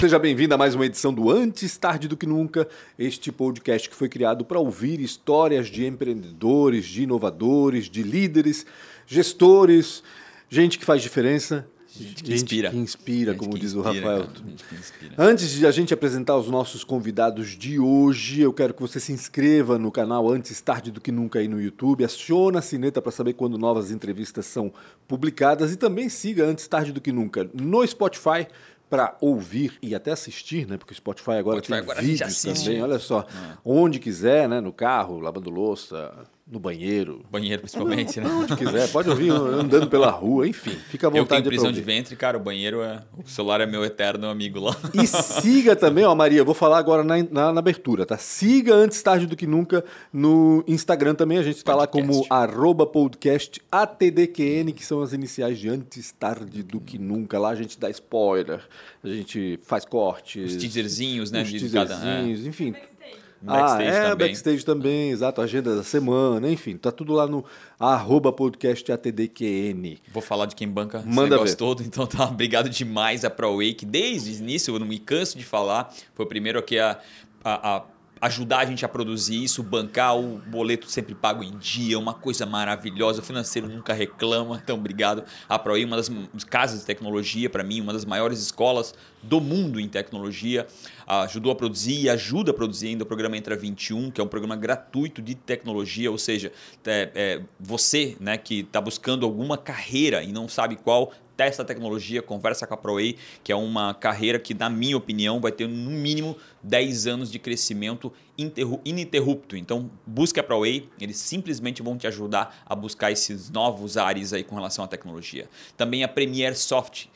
Seja bem-vindo a mais uma edição do Antes Tarde do que Nunca, este podcast que foi criado para ouvir histórias de empreendedores, de inovadores, de líderes, gestores, gente que faz diferença. Gente que inspira. que inspira, Gente como que diz o inspira, Rafael. cara. Antes de a gente apresentar os nossos convidados de hoje, eu quero que você se inscreva no canal Antes Tarde do que Nunca aí no YouTube, aciona a sineta para saber quando novas entrevistas são publicadas e também siga Antes Tarde do que Nunca no Spotify para ouvir e até assistir, né? Porque o Spotify agora Spotify tem agora vídeos também, olha só. Onde quiser, né? No carro, lavando louça, no banheiro. Banheiro, principalmente, né? Onde quiser, pode ouvir andando pela rua, enfim, fica à Eu tenho vontade prisão de ouvir. ventre, cara. O banheiro é. O celular é meu eterno amigo lá. E siga também, ó, Maria, vou falar agora na, na, na abertura, tá? Siga antes tarde do que nunca no Instagram também. A gente está lá como Podcast. arroba podcast ATDQN, que são as iniciais de antes tarde do que nunca. Lá a gente dá spoiler, a gente faz cortes. Os teaserzinhos, né? Os de cada- é. teaserzinhos, enfim. Backstage ah, é, também. backstage também, exato, agenda da semana, enfim, tá tudo lá no arroba podcast ATDQN. Vou falar de quem banca esse Manda negócio ver. todo, então tá. Obrigado demais a ProWay, que desde o início eu não me canso de falar. Foi o primeiro aqui a, a- a ajudar a gente a produzir isso, bancar o boleto sempre pago em dia, uma coisa maravilhosa. O financeiro nunca reclama, então obrigado a ProWay, uma das casas de tecnologia para mim, uma das maiores escolas do mundo em tecnologia. Ajudou a produzir e ajuda a produzir ainda o programa Entra 21, que é um programa gratuito de tecnologia, ou seja, é, é, você né, que está buscando alguma carreira e não sabe qual, testa a tecnologia, conversa com a ProWay, que é uma carreira que, na minha opinião, vai ter no mínimo 10 anos de crescimento interru- ininterrupto. Então, busque a ProWay, eles simplesmente vão te ajudar a buscar esses novos ares aí com relação à tecnologia. Também a Premier Soft,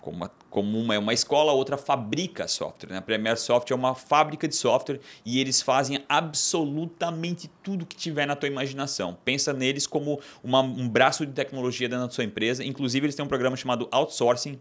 como uma, como uma é uma escola, a outra fabrica software. Né? A Premier Soft é uma fábrica de software e eles fazem absolutamente tudo que tiver na tua imaginação. Pensa neles como uma- um braço de tecnologia dentro da sua empresa. Inclusive, eles têm um programa chamado Outsourcing,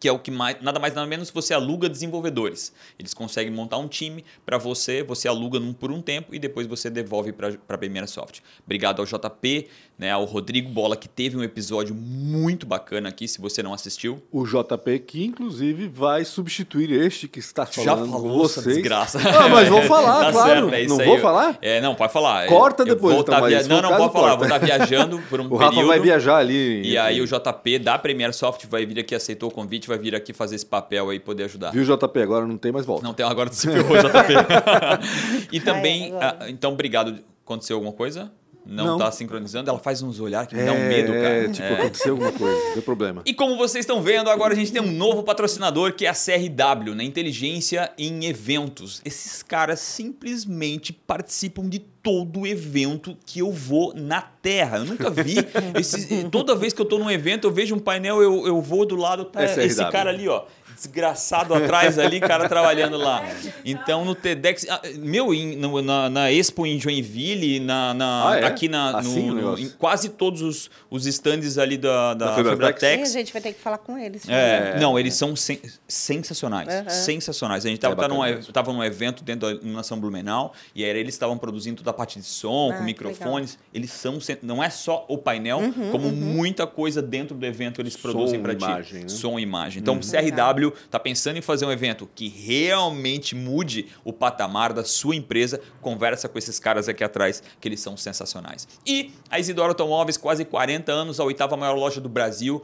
que é o que mais, nada mais nada menos você aluga desenvolvedores. Eles conseguem montar um time para você, você aluga num, por um tempo e depois você devolve para a Premier Soft. Obrigado ao JP, né, ao Rodrigo Bola, que teve um episódio muito bacana aqui, se você não assistiu. O JP, que inclusive vai substituir este que está falando Já com falou essa vocês. desgraça. Ah, mas vou falar, Tá claro. certo, é isso não aí. vou falar? É, não, pode falar. Corta Eu depois, então, tá mas via- Não, não, pode falar. Vou estar viajando por um O Rafa período. vai viajar ali. E aí o JP da Premier Soft vai vir aqui, aceitou o convite, vai vir aqui fazer esse papel aí, poder ajudar. Viu, JP? Agora não tem mais volta. Não tem agora tu se ferrou, JP. e também, agora. ah, então, obrigado. Aconteceu alguma coisa? Não, Não. tá sincronizando? Ela faz uns olhares que me dá um medo, cara. É, tipo, aconteceu alguma coisa, não deu problema. E como vocês estão vendo, agora a gente tem um novo patrocinador que é a CRW, né? Inteligência em Eventos. Esses caras simplesmente participam de todo evento que eu vou na Terra. Eu nunca vi. toda vez que eu tô num evento, eu vejo um painel, eu, eu vou do lado, tá É esse cara ali, ó. Desgraçado atrás ali, cara trabalhando lá. Então no TEDx. ah, Meu, no- na, na Expo em Joinville, na, na- Ah, é? aqui na, Assim no- em quase todos os, os stands ali da, da, Da Febratex? Sim, a gente vai ter que falar com eles. É, não, eles são sen- sensacionais. Aham. Sensacionais. A gente É tava, tá num, num evento dentro da iluminação Blumenau e aí eles estavam produzindo toda a parte de som, Ah, com microfones. Eles são. Não é só o painel, como muita coisa dentro do evento eles produzem para ti. imagem, né? Som e imagem. Então, o CRW tá pensando em fazer um evento que realmente mude o patamar da sua empresa. Conversa com esses caras aqui atrás, que eles são sensacionais. E a Isidoro Automóveis, quase 40 anos, a oitava maior loja do Brasil.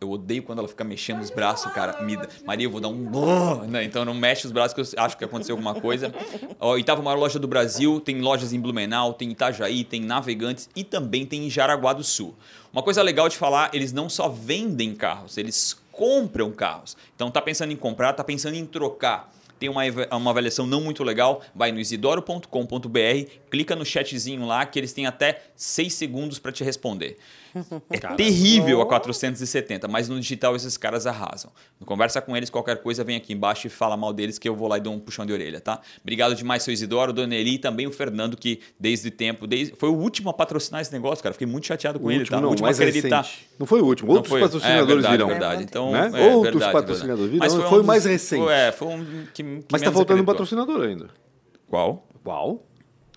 Eu odeio quando ela fica mexendo os braços, cara. Me Maria, eu vou dar um. Né? Então não mexe os braços que eu acho que aconteceu alguma coisa. A oitava maior loja do Brasil, tem lojas em Blumenau, tem em Itajaí, tem em Navegantes e também tem em Jaraguá do Sul. Uma coisa legal de falar, eles não só vendem carros, eles compram carros. Então tá pensando em comprar, tá pensando em trocar. Tem uma, uma avaliação não muito legal, vai no isidoro.com.br, clica no chatzinho lá que eles têm até 6 segundos para te responder. É terrível a 470, mas no digital esses caras arrasam. Conversa com eles, qualquer coisa, vem aqui embaixo e fala mal deles que eu vou lá e dou um puxão de orelha, tá? Obrigado demais, seu Isidoro, Dona Eli e também o Fernando, que desde tempo, desde, foi o último a patrocinar esse negócio, cara. Fiquei muito chateado com O ele, último tá? não, o último a mais acreditar. recente. Não foi o último, outros foi- patrocinadores é, verdade, virão. verdade. Então, Né? é, Outros verdade, patrocinadores verdade. virão, Mas foi um mais dos- recente. foi- É, foi um que, que Mas tá faltando um acreditou. patrocinador ainda. Qual? Qual?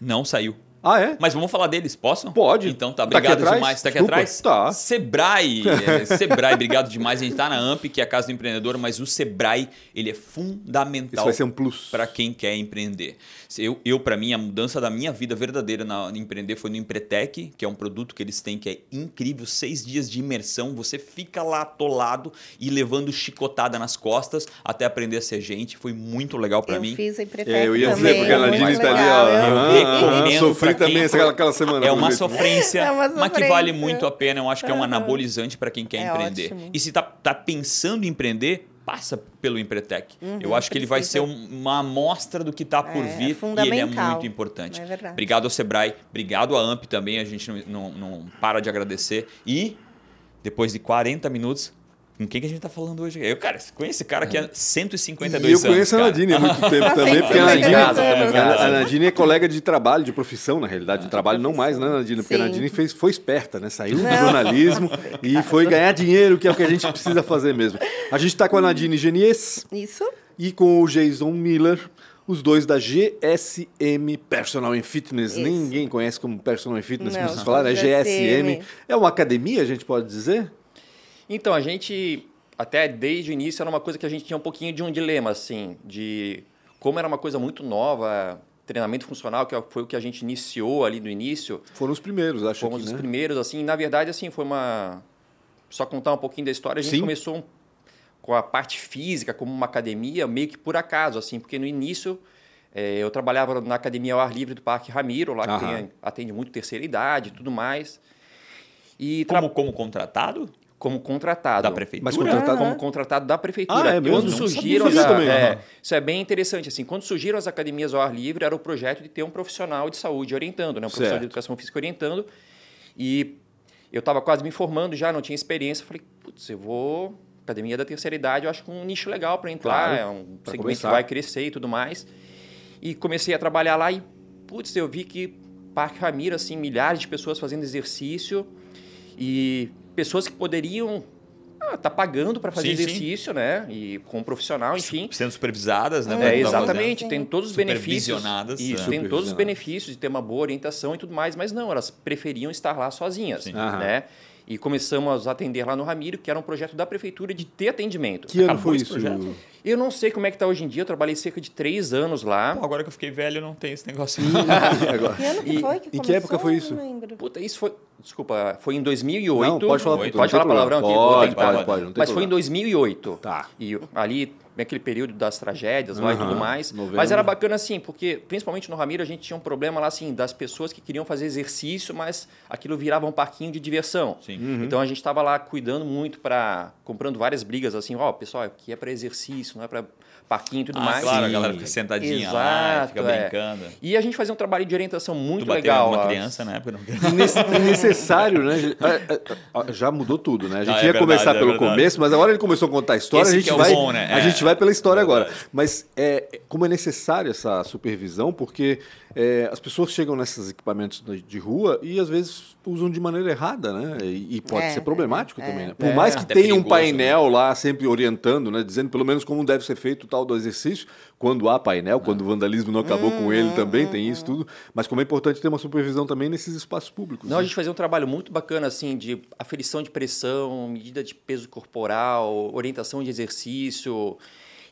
Não saiu. Ah, é? Mas vamos falar deles, posso? Pode. Então tá, Tá obrigado atrás? demais. Tá aqui Desculpa. atrás? Tá. Sebrae. é, Sebrae, obrigado demais. A gente tá na AMP, que é a Casa do Empreendedor, mas o Sebrae, ele é Isso fundamental vai ser um plus. para quem quer empreender. Eu, eu para mim, a mudança da minha vida verdadeira na em empreender foi no Empretec, que é um produto que eles têm que é incrível, seis dias de imersão, você fica lá atolado e levando chicotada nas costas até aprender a ser gente. Foi muito legal para eu mim. fiz a Empretec É, eu ia dizer, porque a Nadine tá ali, ó. eu Recomendo Sofri pra também quem aquela, semana. É uma sofrência, É uma mas que vale sofrência. muito a pena. Eu acho que é um anabolizante para quem quer É empreender. ótimo. E se tá, tá pensando em empreender, passa pelo Empretec. Uhum, Eu acho que ele vai ser precisa. um- uma amostra do que está por É, é vir e ele é muito importante. É. Obrigado ao Sebrae, obrigado à AMP também, a gente não, não- não para de agradecer. E depois de 40 minutos, com quem que a gente está falando hoje? Eu, cara, conheço esse cara que é 152 E eu anos. conheço a. Nadine há muito tempo Ah, também, porque a Nadine, casa, também a- a Nadine é colega de trabalho, de profissão, na realidade, de trabalho não mais, né, Nadine? Porque a Sim. Nadine fez, foi esperta, né? Saiu do jornalismo e foi ganhar dinheiro, que é o que a gente precisa fazer mesmo. A gente está com a Nadine Genies Isso? e com o Jason Miller, os dois da GSM Personal and Fitness. Isso. Ninguém conhece como Personal and Fitness, como Não, vocês falaram, é GSM. GSM. É uma academia, a gente pode dizer? Então, a gente, até desde o início, era uma coisa que a gente tinha um pouquinho de um dilema, assim, de como era uma coisa muito nova, treinamento funcional, que foi o que a gente iniciou ali no início, Foram os primeiros, acho fomos que, os né? primeiros, assim, na verdade, assim, foi uma... Só contar um pouquinho da história, a gente Sim. começou um- com a parte física, como uma academia, meio que por acaso, assim, porque no início... eh, eu trabalhava na academia ao ar livre do Parque Ramiro, lá que tem- atende muito terceira idade e tudo mais. E tra- Como, como contratado? Como contratado. Da prefeitura? Mas contratado- Como contratado da prefeitura. Ah, é mesmo? Quando Não surgiram sabia as, disso também. é, Aham. isso é bem interessante assim. Quando surgiram as academias ao ar livre, era o projeto de ter um profissional de saúde orientando, né? Um profissional Certo. de educação física orientando. E eu estava quase me formando já, não tinha experiência. Falei, putz, eu vou academia da terceira idade, eu acho que um nicho legal para entrar, Claro, é um segmento começar. que vai crescer e tudo mais. E comecei a trabalhar lá e putz, eu vi que Parque Ramiro assim, milhares de pessoas fazendo exercício e pessoas que poderiam ah, tá pagando para fazer Sim, sim. exercício, né? E com um profissional, enfim. Sendo supervisadas, né? É, exatamente, tem todos os benefícios. Supervisionadas, Isso, é. tem todos os benefícios de ter uma boa orientação e tudo mais, mas não, elas preferiam estar lá sozinhas, Sim. Aham. né? E começamos a atender lá no Ramiro, que era um projeto da prefeitura de ter atendimento. Que ano Acabou foi esse isso? projeto? Eu não sei como é que está hoje em dia, eu trabalhei cerca de três anos lá. Pô, agora que eu fiquei velho, não tem esse negócio. Agora. Que ano que E- foi que em que época foi Eu isso? não lembro. Puta, isso foi. Desculpa, foi em 2008. Não, pode falar, Pode falar problema. palavrão aqui? Vou Pode, pode, pode, não tem Mas foi em problema. 2008. Tá. E ali, naquele período das tragédias lá e tudo mais. novembro. Mas era bacana assim, porque principalmente no Ramiro a gente tinha um problema lá assim, das pessoas que queriam fazer exercício, mas aquilo virava um parquinho de diversão. Sim. Uhum. Então a gente estava lá cuidando muito para comprando várias brigas assim, ó, pessoal, aqui é para exercício, não é para parquinho e tudo Ah, mais. claro, a galera fica sentadinha lá, Exato, fica é. brincando. E a gente fazia um trabalho de orientação muito tu legal. uma lá. criança na época? Não. Necessário, né? Já mudou tudo, né? A gente Ah, é ia verdade, começar é pelo verdade. começo, mas agora ele começou a contar a história, Esse a gente que é vai, bom, né? a É. gente vai pela história É agora. Mas é, como é necessário essa supervisão, porque é, as pessoas chegam nesses equipamentos de rua e às vezes usam de maneira errada, né? E, e pode É, ser problemático é, também, né? é. Por É, mais que até tenha um perigoso, painel lá sempre orientando, né? Dizendo pelo menos como deve ser feito o tal do exercício, quando há painel, quando o vandalismo não acabou com ele também, tem isso tudo. Mas como é importante ter uma supervisão também nesses espaços públicos. Não, a né? gente fazia um trabalho muito bacana, assim, de aferição de pressão, medida de peso corporal, orientação de exercício.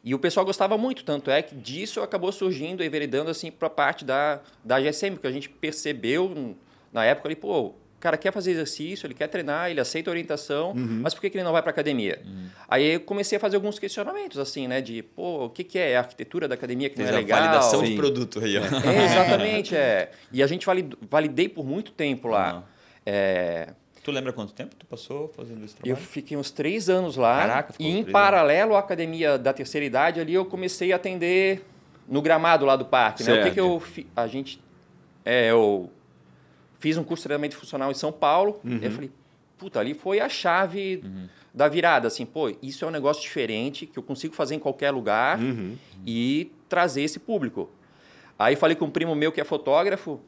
E o pessoal gostava muito, tanto é que disso acabou surgindo e enveredando, assim, para a parte da, da GSM, que a gente percebeu hum, na época ali, pô, o cara quer fazer exercício, ele quer treinar, ele aceita orientação, Uhum. mas por que, que ele não vai para academia? Aí eu comecei a fazer alguns questionamentos, assim, né, de, pô, o que, que é a arquitetura da academia que não é a legal? validação Sim. de produto aí, ó. É, exatamente, é. E a gente valid- validei por muito tempo lá. Aham. É, Tu lembra quanto tempo tu passou fazendo esse eu trabalho? fiquei uns três anos lá. Caraca, ficou e em paralelo à academia da terceira idade, ali eu comecei a atender no gramado lá do parque. Né? O que, que eu fi- a gente é, eu fiz um curso de treinamento funcional em São Paulo. Uhum. E eu falei, puta, ali foi a chave da virada, assim, pô, isso é um negócio diferente que eu consigo fazer em qualquer lugar Uhum. e trazer esse público. Aí falei com um primo meu que é fotógrafo,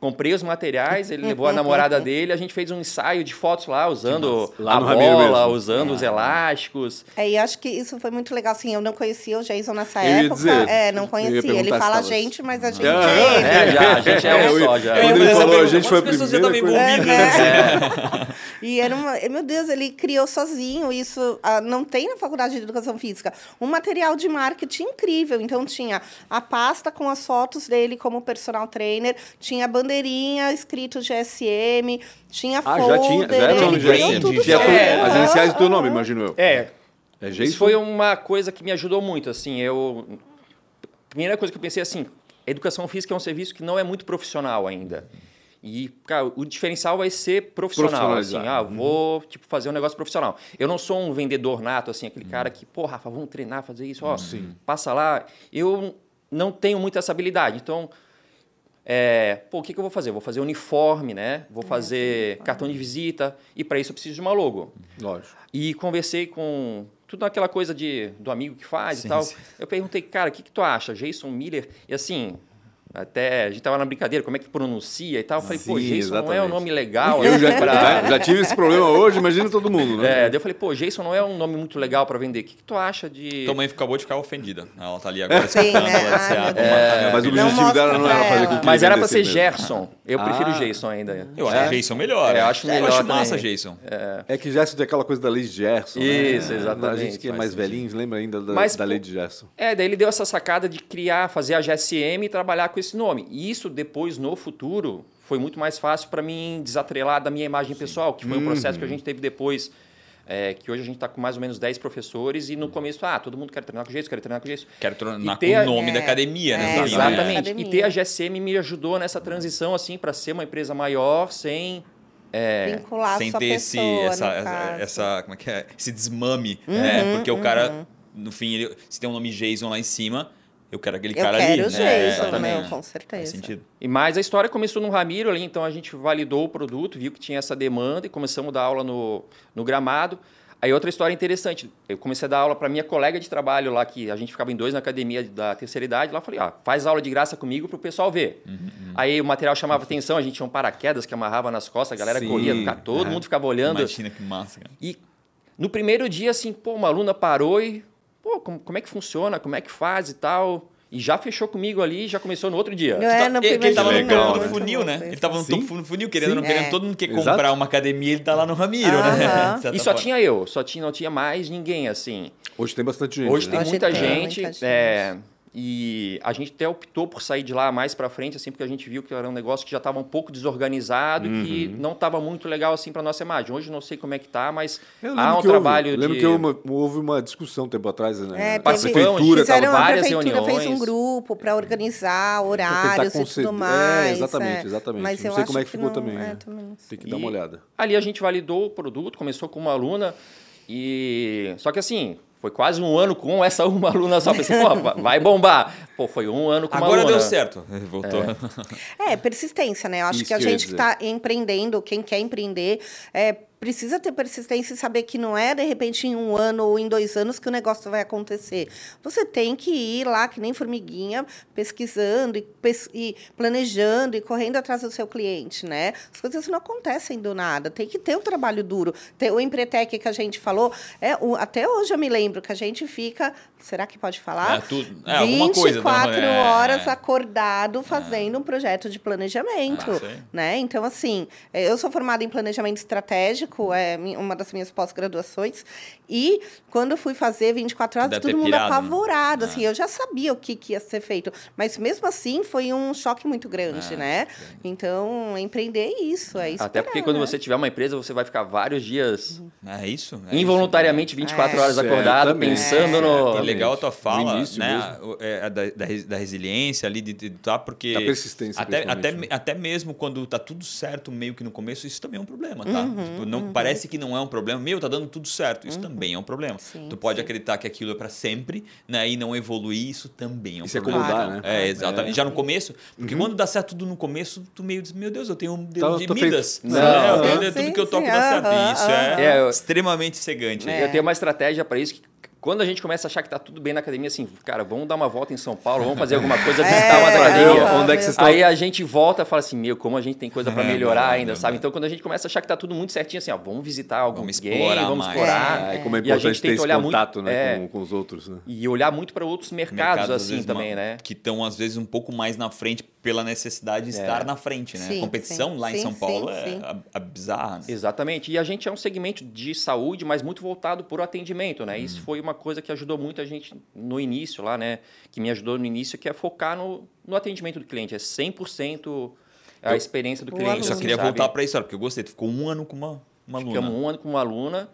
comprei os materiais, ele levou a namorada dele, a gente fez um ensaio de fotos lá, usando Lá a bola, usando os elásticos. É, e acho que isso foi muito legal, assim, eu não conhecia o Jason nessa Eu ia época. dizer, é, não conhecia. Ele fala tava- gente, mas a gente Ah, é ele. É, já, a gente é um eu ia- só já. Quando ele falou, a gente foi a quantas pessoas já estavam primeira coisa- envolvidas? É. E era uma. Meu Deus, ele criou sozinho isso. ah, não tem na faculdade de educação física. Um material de marketing incrível. Então tinha a pasta com as fotos dele como personal trainer, tinha a bandeirinha escrito GSM, tinha Ah, folder. já tinha, já era nome GSM. sozinho. tem as iniciais do teu nome, imagino eu. É, É isso foi uma coisa que me ajudou muito, assim, eu... Primeira coisa que eu pensei, assim, educação física é um serviço que não é muito profissional ainda. E, cara, o diferencial vai ser profissional, assim, ah, vou, tipo, fazer um negócio profissional. Eu não sou um vendedor nato, assim, aquele Uhum. cara que, pô, Rafa, vamos treinar, fazer isso, ó, passa lá. Eu não tenho muito essa habilidade, então... É, pô, o que, que eu vou fazer? Eu vou fazer uniforme, né? Vou fazer cartão de visita e para isso eu preciso de uma logo. Lógico. E conversei com tudo aquela coisa de, do amigo que faz Sim, e tal. sim. Eu perguntei, cara, o que, que tu acha? Jason Miller? E assim, até a gente tava na brincadeira, como é que pronuncia e tal. Eu falei, pô, Sim, Jason não é um exatamente. nome legal. Eu já, pra- né, já tive esse problema hoje, imagina todo mundo, né? É, daí eu falei, pô, Jason não é um nome muito legal para vender. O que, que tu acha de. Tua mãe acabou de ficar ofendida. Ela tá ali agora Sim, escutando, né? ela disse, ah, minha Mas o objetivo dela não era fazer com que Mas era pra ser mesmo. Gerson. Eu Ah. prefiro Jason ainda. Eu acho É. Jason melhor. É, eu acho melhor Eu acho também. massa, Jason. É que Gerson tem aquela coisa da lei de Gerson. Isso, né? exatamente, A gente que é mais velhinho lembra ainda da, Mas, da pô, lei de Gerson. É, daí ele deu essa sacada de criar, fazer a GSM e trabalhar com esse nome. E isso depois, no futuro, foi muito mais fácil para mim desatrelar da minha imagem pessoal, que foi um processo que a gente teve depois. é, que hoje a gente está com mais ou menos 10 professores e no começo, ah, todo mundo quer treinar com Jason, quer treinar com Jason. Quero tornar ter com o nome é, da academia, né? é, né? Exatamente. Academia. E ter a GSM me ajudou nessa transição, assim, para ser uma empresa maior sem. é, Vincular Sem sua ter esse, pessoa, essa, no essa, caso. essa- como é que é? Esse desmame, né? Porque o cara, no fim, ele, se tem um nome Jason lá em cima, eu quero aquele Eu cara quero ali. o né? Jason, Exatamente. meu, com Faz certeza. sentido. E mais a história começou no Ramiro ali, então a gente validou o produto, viu que tinha essa demanda e começamos a dar aula no, no gramado. Aí outra história interessante, eu comecei a dar aula para minha colega de trabalho lá, que a gente ficava em dois na academia da terceira idade, lá eu falei, ah, faz aula de graça comigo para o pessoal ver. Aí o material chamava atenção, a gente tinha um paraquedas que amarrava nas costas, a galera Sim, corria, cara, todo é. mundo ficava olhando. Imagina que massa, cara. E no primeiro dia, assim, pô, uma aluna parou e, pô, como, como é que funciona, como é que faz e tal. E já fechou comigo ali, já começou no outro dia. É, no ele, ele primeiro tava no topo não, do funil, né? Ele tava no Sim. topo do funil, querendo ou não querendo. É. Todo mundo quer Exato. comprar uma academia, ele tá lá no Ramiro, Aham. né? De certa E só tinha eu, só tinha, não tinha mais ninguém, assim. Hoje tem bastante gente. Hoje né? tem Hoje muita tem gente, muita gente. é, e a gente até optou por sair de lá mais para frente, assim, porque a gente viu que era um negócio que já estava um pouco desorganizado e que Uhum. não estava muito legal assim para nossa imagem. Hoje não sei como é que tá, mas há um que trabalho houve, eu lembro de que houve uma, houve uma discussão um tempo atrás, né? É, a teve- Participamos, fizeram, a várias prefeitura fez um reuniões. grupo para organizar horários e tudo é, mais. exatamente, exatamente. Mas Não sei como é que ficou não- também, é, né? também. Tem que dar uma olhada. Ali a gente validou o produto, começou com uma aluna e só que assim foi quase um ano com essa uma aluna só. Pensei, pô, vai bombar. Pô, foi um ano com uma Agora aluna. deu certo. Voltou. É, persistência, né? Eu acho Isso que a que gente que está empreendendo, quem quer empreender, é, precisa ter persistência e saber que não é, de repente, em um ano ou em dois anos que o negócio vai acontecer. Você tem que ir lá, que nem formiguinha, pesquisando e, pes- e planejando e correndo atrás do seu cliente, né? As coisas não acontecem do nada. Tem que ter um trabalho duro. Tem- O Empretec que a gente falou, é, o- até hoje eu me lembro que a gente fica... Será que pode falar? É, tudo- é, alguma coisa, 24 né? É, horas é. acordado fazendo um projeto de planejamento, Ah, né? Então, assim, eh, eu sou formada em planejamento estratégico, é mi- uma das minhas pós-graduações, e quando eu fui fazer 24 horas, Deve todo mundo pirado, né? apavorado, Ah. assim, eu já sabia o que, que ia ser feito, mas mesmo assim foi um choque muito grande, Ah, né? Então, empreender é isso, é isso. Até porque quando você tiver uma empresa, você vai ficar vários dias É isso? É involuntariamente 24 É. horas acordado, Certamente. pensando no. E legal a tua No fala, início né? é, da, da, da resiliência ali, de, de tá, porque. Da persistência, Até, até, né? até mesmo quando tá tudo certo, meio que no começo, isso também é um problema, tá? Uhum, Tipo, não, Parece que não é um problema. Meu, tá dando tudo certo. Isso também é um problema. Sim, tu pode sim. acreditar que aquilo é para sempre, né? E não evoluir, isso também é um E se problema. acomodar, Claro. né? É, exatamente. É. Já no começo, porque quando dá certo tudo no começo, tu meio diz, meu Deus, eu tenho um dedo Tá, de tô Midas. feito. né? Não. Eu tenho Sim, tudo que eu toco sim, dá certo. isso é. É, eu- extremamente cegante. É. Eu tenho uma estratégia para isso que Quando a gente começa a achar que tá tudo bem na academia, assim, cara, vamos dar uma volta em São Paulo, vamos fazer alguma coisa, É, visitar umas é, academias. é, Onde é que vocês estão? Aí a gente volta e fala assim, meu, como a gente tem coisa para melhorar É, ainda, é, sabe? é. Então quando a gente começa a achar que tá tudo muito certinho, assim, ó, vamos visitar algum Vamos game, explorar vamos mais. explorar. É, como é E a gente importante ter esse olhar muito- contato né, é. com, com os outros. Né? E olhar muito para outros mercados, Mercados, assim, também, uma- né? Que estão, às vezes, um pouco mais na frente pela necessidade de estar na frente, né? Sim, a competição sim, lá em sim, São Paulo sim, é sim. a, a bizarra. né? Exatamente. E a gente é um segmento de saúde, mas muito voltado por atendimento, né? Uhum. Isso foi uma coisa que ajudou muito a gente no início lá, né? Que me ajudou no início, que é focar no, no atendimento do cliente. É 100% a experiência do O cliente. Eu só aluno, queria sabe? voltar para isso, porque eu gostei. Tu ficou um ano com uma, uma aluna. Ficamos um ano com uma aluna.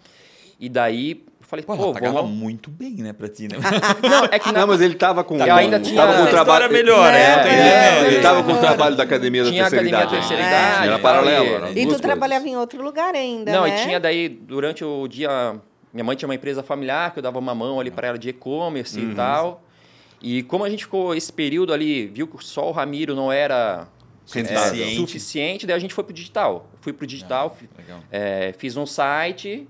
E daí, eu falei, Pô, pô, pagava vamos... muito bem, né, pra ti, né? Não, é que na... Não, mas ele tava com, Eu ainda tinha- tava com trabalho história melhor, né? É, ele- ele tava com o trabalho da academia da terceira academia idade. da terceira né? idade. Era e paralelo. E duas tu coisas. trabalhava em outro lugar ainda, Não, né? e tinha daí, durante o dia, minha mãe tinha uma empresa familiar que eu dava uma mão ali para ela de e-commerce Uhum. e tal. E como a gente ficou esse período ali, viu que só o Ramiro não era é, Suficiente. suficiente, daí a gente foi pro digital. Fui pro digital, Legal. é, fiz um site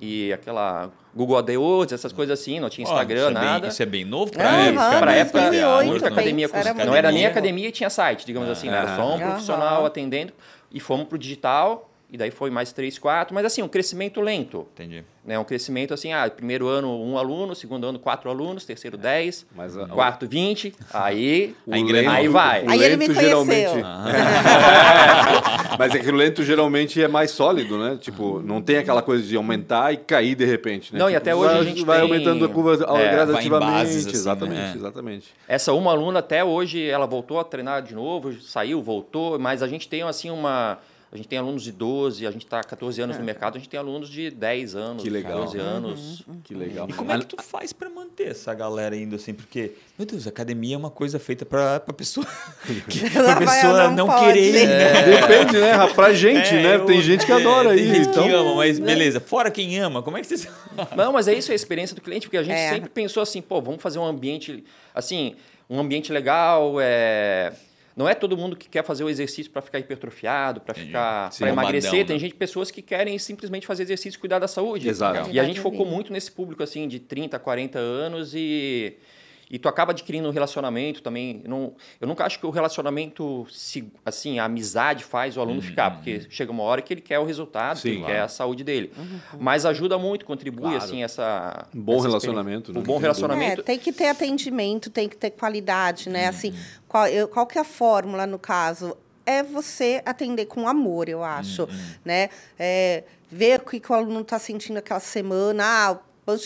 e aquela Google AdWords, essas coisas assim, não tinha Instagram, isso é bem- nada. isso é bem novo pra Aham, época. Pra né? época, 2008, muita pensa, academia, era não era nem academia e tinha site, digamos assim, né? era só um Aham. profissional atendendo. E fomos pro digital, e daí foi mais três, quatro, mas assim, um crescimento lento. Entendi. né? Um crescimento assim, ah, primeiro ano um aluno, segundo ano quatro alunos, terceiro dez, Mas a- quarto vinte, aí, lento- aí vai. Aí ele me conheceu. geralmente- Mas é que o lento geralmente é mais sólido, né? Tipo, não tem aquela coisa de aumentar e cair de repente, né? Não, e Tipo, até hoje vai, a gente vai tem- aumentando a curva é, gradativamente. bases, assim, exatamente, né? exatamente. Essa uma aluna até hoje ela voltou a treinar de novo, saiu, voltou, mas a gente tem assim uma a gente tem alunos de 12, a gente está há 14 anos no mercado, a gente tem alunos de 10 anos, Que legal. 12 anos. Que legal. E como é que tu faz pra manter essa galera indo assim? Porque, meu Deus, a academia é uma coisa feita pra, pra pessoa, que, pra pessoa não não, querer ir. né? Depende, né? Pra gente, É, né? eu- Tem gente que é, adora tem ir. gente então... que ama, mas beleza. Fora quem ama, como é que vocês... Não, mas é isso, é a experiência do cliente, porque a gente É. sempre pensou assim, pô, vamos fazer um ambiente, assim, um ambiente legal, é... Não é todo mundo que quer fazer o exercício para ficar hipertrofiado, para ficar, para emagrecer. bombadão, Tem né? gente, pessoas que querem simplesmente fazer exercício e cuidar da saúde. Exato. E a gente focou muito nesse público assim de 30, 40 anos e e tu acaba adquirindo um relacionamento também. Eu, não, eu nunca acho que o relacionamento, se- assim, a amizade faz o aluno ficar, porque chega uma hora que ele quer o resultado, Sim, ele claro. quer a saúde dele. Mas ajuda muito, contribui, Claro. assim, essa... Um bom essa relacionamento, né? Um bom relacionamento. É, tem que ter atendimento, tem que ter qualidade, né? Assim, qual, eu- qual que é a fórmula, no caso? É você atender com amor, eu acho, né? É, ver o que, que o aluno está sentindo aquela semana. Ah,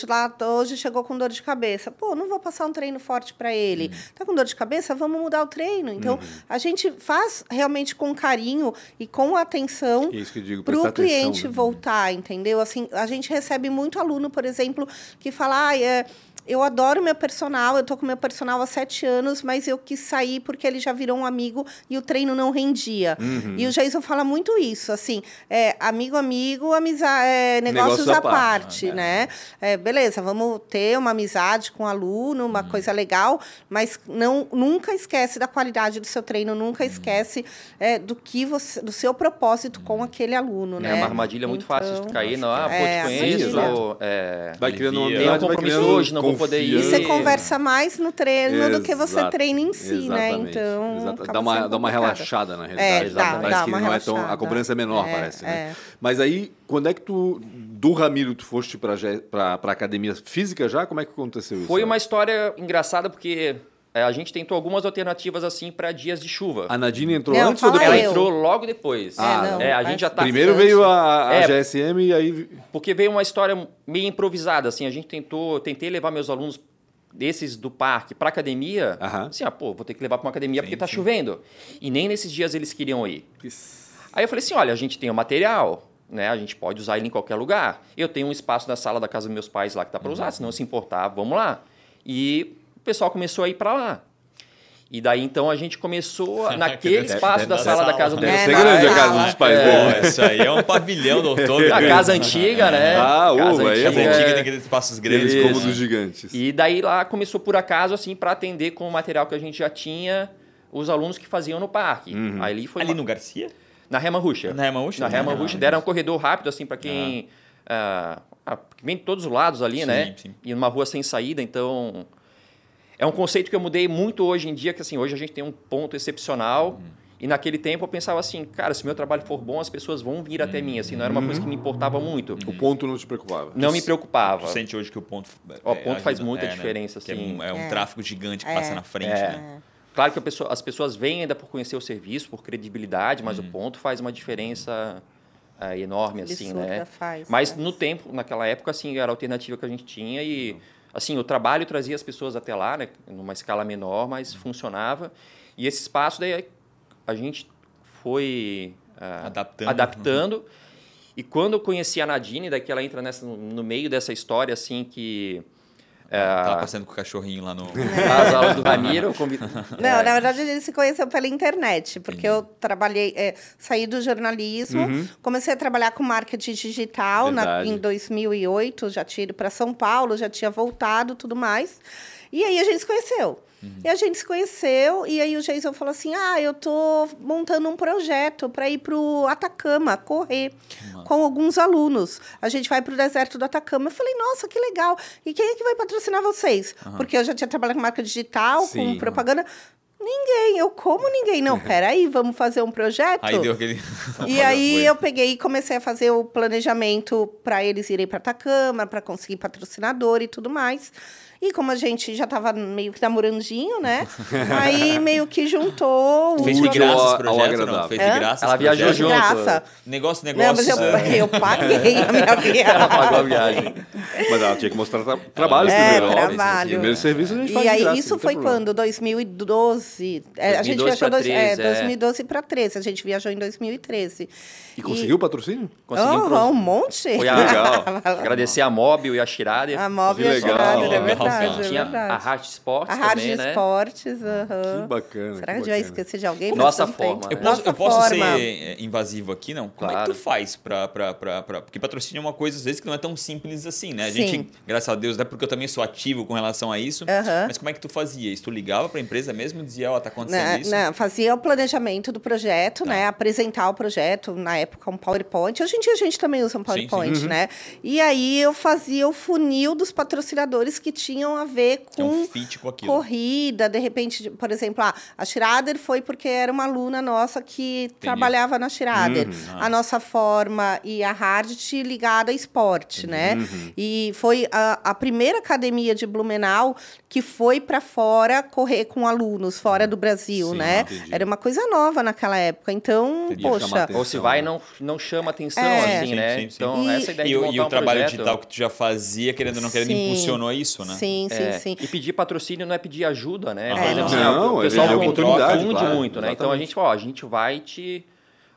Lá, hoje chegou com dor de cabeça. Pô, não vou passar um treino forte para ele. Tá com dor de cabeça? Vamos mudar o treino. Então, a gente faz realmente com carinho e com atenção É para o cliente atenção, né? voltar, entendeu? Assim, a gente recebe muito aluno, por exemplo, que fala, ah, é, eu adoro meu personal, eu tô com meu personal há sete anos, mas eu quis sair porque ele já virou um amigo e o treino não rendia. Uhum. E o Jason fala muito isso, assim, é, amigo, amigo, amizade, é, negócios Negócio à parte, parte, né? É, beleza, vamos ter uma amizade com o aluno, Uhum. uma coisa legal, mas não, nunca esquece da qualidade do seu treino, Uhum. nunca esquece é, do que você, do seu propósito com aquele aluno, É né? uma armadilha muito fácil de Então, cair. Não, ah, pô, é, te conheço. é, Vai criando um vai compromisso criando hoje, não vou poder ir. E você conversa mais no treino do que você Exato, treina em si, né? exatamente, Então. exata- acaba Dá uma, dá uma relaxada na É, realidade. dá, Parece dá que uma não é tão. A relaxada. cobrança é menor, É, parece, né? é. Mas aí, quando é que tu. Do Ramiro, tu foste pra academia física já? Como é que aconteceu isso? Foi uma história engraçada porque é, a gente tentou algumas alternativas assim para dias de chuva. A Nadine entrou Não, antes ou depois? Ela eu. entrou logo depois. Ah, não, é, a gente já tá Primeiro bastante. veio a, a É. GSM e aí. porque veio uma história meio improvisada assim. A gente tentou, tentei levar meus alunos desses do parque para academia. Aham. Assim, ah, pô, vou ter que levar para uma academia Sim, porque tá sim. chovendo. E nem nesses dias eles queriam ir. Aí eu falei assim, olha, a gente tem o material, né? A gente pode usar ele em qualquer lugar. Eu tenho um espaço na sala da casa dos meus pais lá que dá para usar, se não se importar, vamos lá. E o pessoal começou a ir para lá. E daí então a gente começou naquele espaço deve da dar sala da sala. casa dos Deve meus É, ser na grande a sala. casa dos pais Pô, dele. isso aí é um pavilhão do outubro. A casa antiga, né? Ah, casa ô, aí é Casa bom. antiga é- tem aqueles espaços grandes. cômodos né? gigantes. E daí lá começou por acaso, assim, para atender com o material que a gente já tinha, os alunos que faziam no parque. Ali foi Ali no Garcia? na Rema Ruxa. Na Rema Ruxa? Na Rema Ah, Ruxa ah, deram um corredor rápido, assim, para quem ah, ah, porque vem de todos os lados ali, Sim, né? sim. E numa rua sem saída, então é um conceito que eu mudei muito hoje em dia, que assim, hoje a gente tem um ponto excepcional. E naquele tempo eu pensava assim, cara, se meu trabalho for bom, as pessoas vão vir até mim, assim, não era uma coisa que me importava muito. O ponto não te preocupava. Não me preocupava. Tu sente hoje que o ponto. Ó, é, ponto faz muita é, né? diferença, Que é assim. um- É um, É. tráfego gigante que É. passa na frente, É. né? Claro que a pessoa- as pessoas vêm ainda por conhecer o serviço, por credibilidade, mas o ponto faz uma diferença enorme, assim, Absurda né? faz, mas é. no tempo, naquela época, assim, era a alternativa que a gente tinha e, assim, o trabalho trazia as pessoas até lá, né? Numa escala menor, mas funcionava. E esse espaço, daí, a gente foi ah, Adaptando. adaptando. E quando eu conheci a Nadine, daí que ela entra nessa, no, no meio dessa história, assim, que... Tava ah, passando com o cachorrinho lá no. as aulas do Ramiro, Não, É. na verdade a gente se conheceu pela internet, porque eu trabalhei, é, saí do jornalismo, comecei a trabalhar com marketing digital na, em 2008, já tinha ido para São Paulo, já tinha voltado, tudo mais. E aí a gente se conheceu. E a gente se conheceu, e aí o Jason falou assim: Ah, eu tô montando um projeto para ir para o Atacama correr com alguns alunos. A gente vai para o deserto do Atacama. Eu falei, nossa, que legal. E quem é que vai patrocinar vocês? Porque eu já tinha trabalhado com marca digital, Sim. com propaganda. Ninguém, eu como ninguém. Não, peraí, vamos fazer um projeto? Aí deu aquele. E aí eu peguei e comecei a fazer o planejamento para eles irem para Atacama, para conseguir patrocinador e tudo mais. E como a gente já estava meio que namorandinho, né? aí meio que juntou Fez de graça ao- esse projeto, não? Fez de graça Ela viajou junto. graça. Negócio, Não, negócio. mas eu, é, eu paguei a minha viagem. Pagou a viagem. Mas ela tinha que mostrar tra trabalhos É, primeiro. trabalho. Primeiro serviço a gente faz E aí, graça, isso não foi problema. quando? 2012. É, a gente 2012 viajou dois, é, 13, é. 2012 para 13. A gente viajou em 2013. E conseguiu o patrocínio? Conseguimos Oh, pro- um monte. Foi a, Legal. agradecer a Móbil e a Schrader. A Que e a. Schrader, é Legal, verdade, cara. é Tinha verdade. a Hard Sports A Hard também, né? Esportes. Que bacana. Será que que eu já bacana. esqueci de alguém? Nossa forma, tempo. Eu né? posso, Nossa eu posso ser forma. é, invasivo aqui, não? Como é Claro. que tu faz pra, pra, pra, pra- Porque patrocínio é uma coisa, às vezes, que não é tão simples assim, né? A Sim. gente, graças a Deus, é porque eu também sou ativo com relação a isso. Mas como é que tu fazia isso? Tu ligava pra empresa mesmo e dizia, ó, tá acontecendo Na- isso? na- fazia o planejamento do projeto, Tá. né? Apresentar o projeto, na época um PowerPoint. Hoje em dia a gente também usa um sim. PowerPoint, Uhum. né? E aí eu fazia o funil dos patrocinadores que tinham a ver com um com corrida, de repente, por exemplo, ah, a Schrader foi porque era uma aluna nossa que trabalhava na Schrader. Uhum. Ah. A nossa forma e a Hardt ligada a esporte, né? Uhum. E foi a, a primeira academia de Blumenau que foi para fora correr com alunos fora do Brasil, Sim, né? entendi. Era uma coisa nova naquela época. Então, Teria poxa. Ou se vai, não, não chama atenção, É. assim, Sim, né? sim, sim. Então, E- essa ideia E, de o- montar e o um trabalho projeto, digital que tu já fazia, querendo ou não querendo, Sim. impulsionou isso, né? sim, sim, é, sim. E pedir patrocínio não é pedir ajuda, né? É, Por exemplo, não. assim, Não, o pessoal é confunde oportunidade, claro, muito, né? Então a gente, ó, a gente vai te...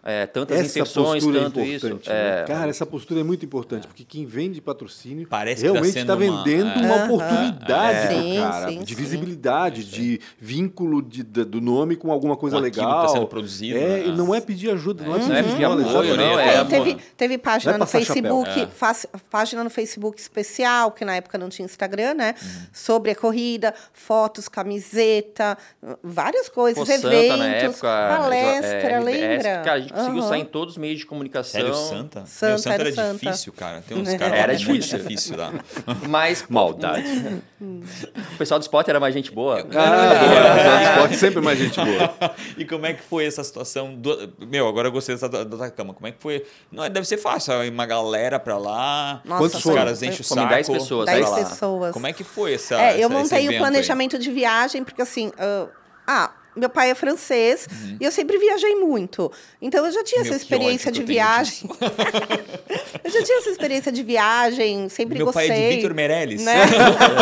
é, tantas Essa postura é tanto isso. importante. né? é, Cara, essa postura é muito importante, porque quem vende patrocínio Parece tá realmente está uma- vendendo é. uma Aham. oportunidade É. Sim, cara, sim, de sim. visibilidade, de vínculo de- da- do nome com alguma coisa Com aquilo que legal. tá sendo produzido, É, né? não é pedir ajuda, não é Não pedir é pedir apoio, exatamente. não, É, é teve, teve página Não é no. Facebook, É. faz- página no Facebook especial, que na época não tinha Instagram, né? Sobre a corrida, fotos, camiseta, várias coisas, Pô, eventos, época, palestra, é, lembra? Cara, a gente conseguiu Aham. sair em todos os meios de comunicação. Sério, Santa? Santa, Meu, Santa era era, Santa. difícil, cara. Tem uns Era caras muito difícil. difícil lá. Mas Maldade. o pessoal do esporte era mais gente boa. Ah, boa. O esporte sempre mais gente boa. E como é que foi essa situação? Do... Meu, agora eu gostei dessa da Atacama. Como é que foi? Não, deve ser fácil, uma galera pra lá. Nossa, Quantos os foram? caras enchem o saco. 10 pessoas, pra Dez lá. pessoas. Como é que foi essa É, eu essa- esse montei o evento aí? planejamento de viagem, porque assim. ah, ah, meu pai é francês e eu sempre viajei muito. Então eu já tinha Uhum. Meu, essa experiência de viagem. eu já tinha essa experiência de viagem, sempre Meu gostei. pai é de Vitor Meirelles. né?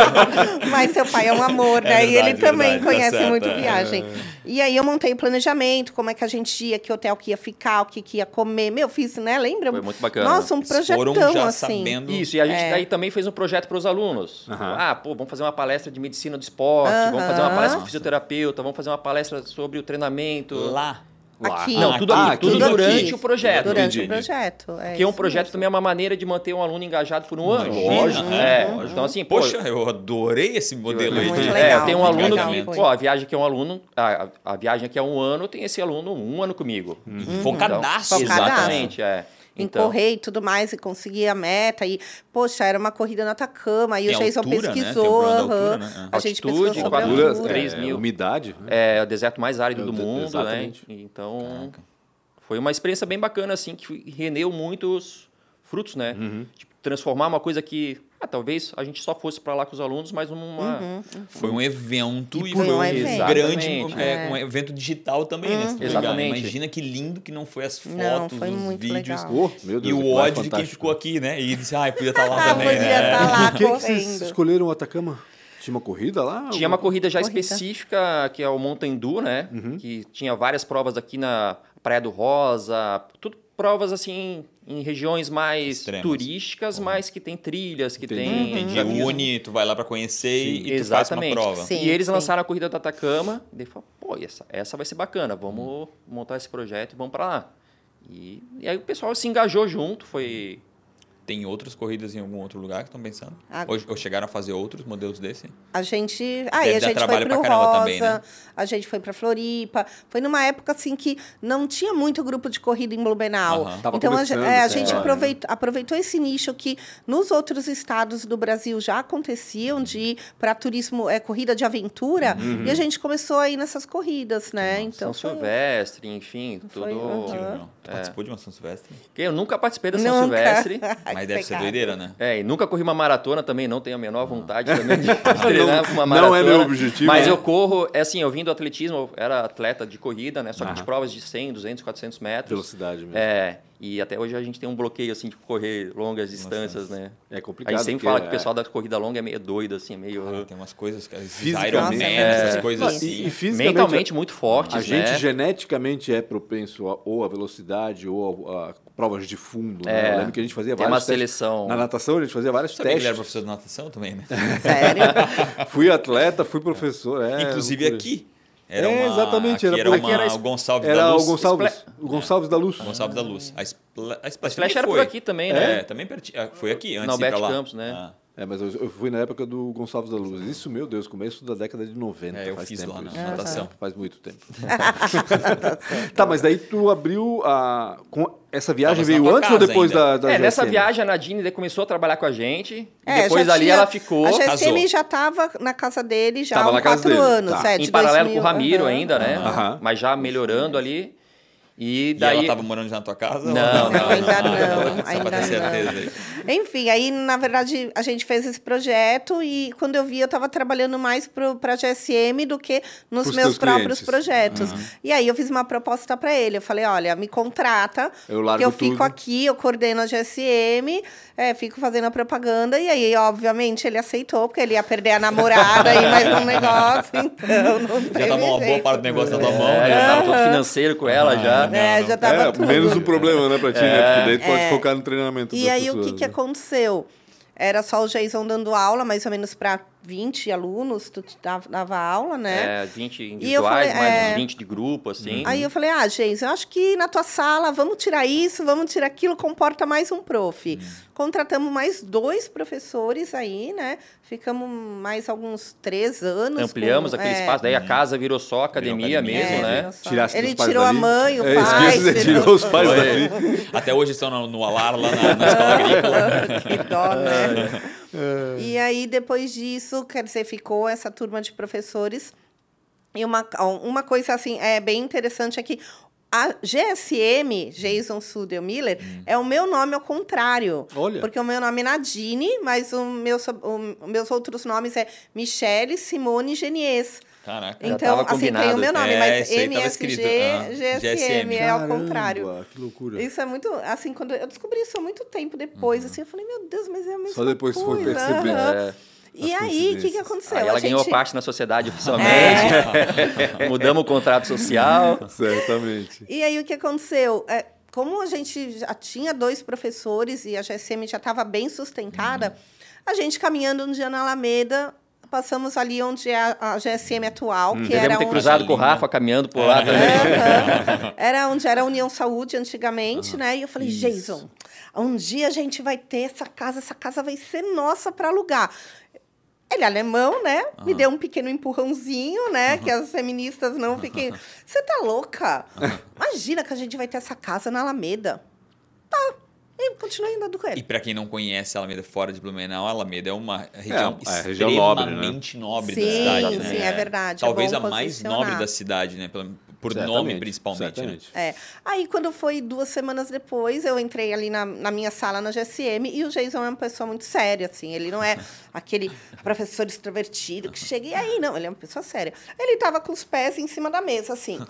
Mas seu pai é um amor, né? É e ele verdade, também verdade, tá conhece certo, muito é. viagem. E aí eu montei o planejamento, como é que a gente ia, que hotel que ia ficar, o que, que ia comer. Meu, fiz, né? Lembra? Foi muito bacana. Nossa, um projetão foram já assim. sabendo. Isso, e a gente É. daí também fez um projeto para os alunos. Aham. Ah, pô, vamos fazer uma palestra de medicina do esporte, vamos fazer uma palestra com fisioterapeuta, vamos fazer uma palestra sobre o treinamento. Lá. Lá. Aqui. Não, tudo, Ah, aqui, tudo tudo durante aqui. o projeto. Durante Entendi. o projeto. É Porque um projeto mesmo. também é uma maneira de manter um aluno engajado por um ano. Lógico, É. né? Então, assim, pô, Poxa, eu adorei esse modelo aí. Muito de- é, eu tenho um aluno que, pô, a viagem aqui é um aluno, a, a viagem aqui é um ano, tenho esse aluno um ano comigo. Focadaço. Focadaço. Exatamente, é. Em Então- correr e tudo mais, e conseguir a meta. E, poxa, era uma corrida no Atacama, e o Jason altura, né? Pesquisou. aham. altura, né? A gente Altitude, pesquisou sobre altura. três é, mil. umidade. né? É o deserto mais árido É, do mundo, exatamente. né? Então, foi uma experiência bem bacana, assim, que rendeu muitos frutos, né? Uhum. Tipo, transformar uma coisa que, ah, talvez a gente só fosse para lá com os alunos, mas numa... Uhum. Foi um evento e, foi foi um um evento. grande Exatamente. é, um evento digital também, né? tu pegar, Exatamente. Imagina que lindo que não foi as fotos, Não, foi os muito vídeos. legal. Oh, meu E Deus, o é ódio de quem ficou aqui, né? E disse, ai, podia estar lá Ah, também, podia né? estar lá. Por que, que vocês escolheram o Atacama? Tinha uma corrida lá? Tinha uma corrida já Corrida. específica, que é o Mountain Dew, né? Que tinha várias provas aqui na Praia do Rosa, tudo provas assim em regiões mais Extremas. turísticas, mas que tem trilhas, que Entendi. tem Entendi. desafios. Une, tu vai lá pra conhecer Sim, e tu exatamente. faz uma prova. Sim. e eles sim. lançaram a corrida do Atacama, e daí falou, pô, essa, essa vai ser bacana, vamos montar esse projeto e vamos para lá. E, e aí o pessoal se engajou junto, foi Tem outras corridas em algum outro lugar que estão pensando? Ah. Ou, ou chegaram a fazer outros modelos desse? A gente. Aí Deve a gente foi caramba Rosa, também, né? a gente foi pra Floripa. Foi numa época assim que não tinha muito grupo de corrida em Blumenau. Então a, é, a gente aproveitou, aproveitou esse nicho que nos outros estados do Brasil já aconteciam de ir para turismo, é, corrida de aventura, Uhum. e a gente começou a ir nessas corridas, né? Então São foi- Silvestre, enfim, Foi, tudo... aham. Não. Tu participou de uma São Silvestre? Eu nunca participei da São Nunca. Silvestre. Mas que deve ser doideira, né? É, e nunca corri uma maratona também, não tenho a menor vontade também de treinar uma não maratona. é meu objetivo, Mas né? eu corro, é assim, eu vim do atletismo, eu era atleta de corrida, né? Só que de Aham. provas de 100, 200, 400 metros. Velocidade mesmo. É, e até hoje a gente tem um bloqueio, assim, de correr longas distâncias, né? É A complicado. gente sempre fala que é- o pessoal da corrida longa é meio doido, assim, meio... Cara, tem umas coisas, cara, esses Fisicamente, Iron Man, é. essas coisas Não, assim. E, e fisicamente, mentalmente muito fortes, a gente né? geneticamente é propenso a, ou a velocidade ou a, a provas de fundo. né? É. Eu lembro que a gente fazia Tem vários uma testes. seleção. Na natação a gente fazia vários que ele era testes. professor de natação também, né? Sério. fui atleta, fui professor. é, Inclusive aqui. Era É, uma, exatamente, era era, por uma, era o Gonçalves Era da Luz. o Gonçalves, o Gonçalves da Luz. Gonçalves da Luz. A, Spla, a Splash, Splash também era por foi. aqui também, né? É, também perti- ah, foi aqui, antes Na de ir pra lá. Campos, né? Ah. É, mas eu, eu fui na época do Gonçalves da Luz. Isso, meu Deus, começo da década de 90. É, eu faz fiz tempo lá na isso. natação. Faz muito tempo. tá, mas daí tu abriu a. Com essa viagem veio antes ou depois ainda. da, da É, nessa viagem a Nadine começou a trabalhar com a gente. e É, depois ali tinha- ela ficou A GSM já estava na casa dele já Tava há na quatro dele, anos. tá. É, de em paralelo 2000, com o Ramiro aham. ainda, né? Aham. Mas já melhorando ali. E E daí. ela tava morando já na tua casa? ou Não, não, Ainda Só não, pra ainda aí. Enfim, aí, na verdade, a gente fez esse projeto e quando eu vi, eu estava trabalhando mais para a GSM do que nos Pros meus próprios clientes. projetos. E aí eu fiz uma proposta para ele. Eu falei, olha, me contrata, Eu largo que eu fico tudo. aqui, eu coordeno a GSM, é, fico fazendo a propaganda. E aí, obviamente, ele aceitou, porque ele ia perder a namorada e mais um negócio, então não Já teve tava uma boa parte do negócio na tua mão, É, já né? tava todo financeiro com ela já. Não, É, não. já tava É, tudo. menos um problema, né, pra ti, né? Porque daí tu pode É. focar no treinamento E aí, o pessoas, que, que né? Aconteceu? Era só o Jason dando aula, mais ou menos para 20 alunos, tu dava, dava aula, né? É, 20 E eu individuais, falei, mais é. uns 20 de grupo, assim. Aí eu falei, ah, Jason, eu acho que na tua sala, vamos tirar isso, vamos tirar aquilo, comporta mais um prof. Contratamos mais dois professores aí, né? Ficamos mais alguns três anos. Ampliamos com- aquele é, espaço, daí a casa virou só academia academia, mesmo, é, né? virou só- Tirasse Ele tirou dali. a mãe, o É, pai. dizer, tirou os pais dali. Até hoje estão no, no alar lá na, na escola agrícola. que dó, né? É. E aí, depois disso, quer dizer, ficou essa turma de professores. E uma, uma coisa, assim, é bem interessante é que a GSM, Jason Sudel Miller, é o meu nome ao contrário. Olha. Porque o meu nome é Nadine, mas o meu, o, meus outros nomes é Michele Simone Genies. Caraca. Já Então, tava assim, tem o meu nome, É, mas MSG. Ah, GSM, é ao contrário. Que loucura. Isso é muito, assim, quando eu descobri isso há muito tempo depois, assim, eu falei, meu Deus, mas é a mesma Só depois tu foi coisa. perceber. É. E As aí, o que, que aconteceu? Aí ela A ganhou gente- parte na sociedade oficialmente. Mudamos o contrato social. Certamente. E aí, o que aconteceu? É, como a gente já tinha dois professores e a GSM já estava bem sustentada, Uhum. a gente caminhando um dia na Alameda, passamos ali onde é a, a GSM atual, que Devemos era ter onde... cruzado com o Rafa caminhando por lá também. Aham. Era onde era a União Saúde antigamente, né? E eu falei, Isso. Jason, um dia a gente vai ter essa casa, essa casa vai ser nossa para alugar. Ele é alemão, né? Me deu um pequeno empurrãozinho, né? Que as feministas não fiquem. Você tá louca? Imagina que a gente vai ter essa casa na Alameda. tá. E continuei andando com E para quem não conhece Alameda fora de Blumenau, Alameda é uma região É, é, região nobre, né? extremamente nobre, da Sim, cidade. né? sim, é verdade, é Talvez bom a mais nobre da cidade, né? Por nome, Certamente, principalmente. Né? certamente. É. Aí, quando foi duas semanas depois, eu entrei ali na, na minha sala na GSM e o Jason é uma pessoa muito séria, assim. Ele não é aquele professor extrovertido que chega e aí, não. Ele é uma pessoa séria. Ele tava com os pés em cima da mesa, assim.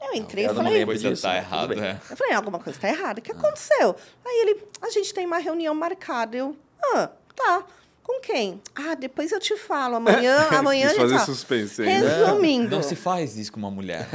Eu entrei e Eu não falei... lembro Coisa disso, tá errada. bem. é. Eu falei, alguma coisa está errada. O que aconteceu? Aí ele, a gente tem uma reunião marcada. Eu, ah, tá. Com quem? Ah, depois eu te falo. Amanhã, amanhã Quis a gente fazer fala. suspense aí, né? Resumindo. Não se faz isso com uma mulher.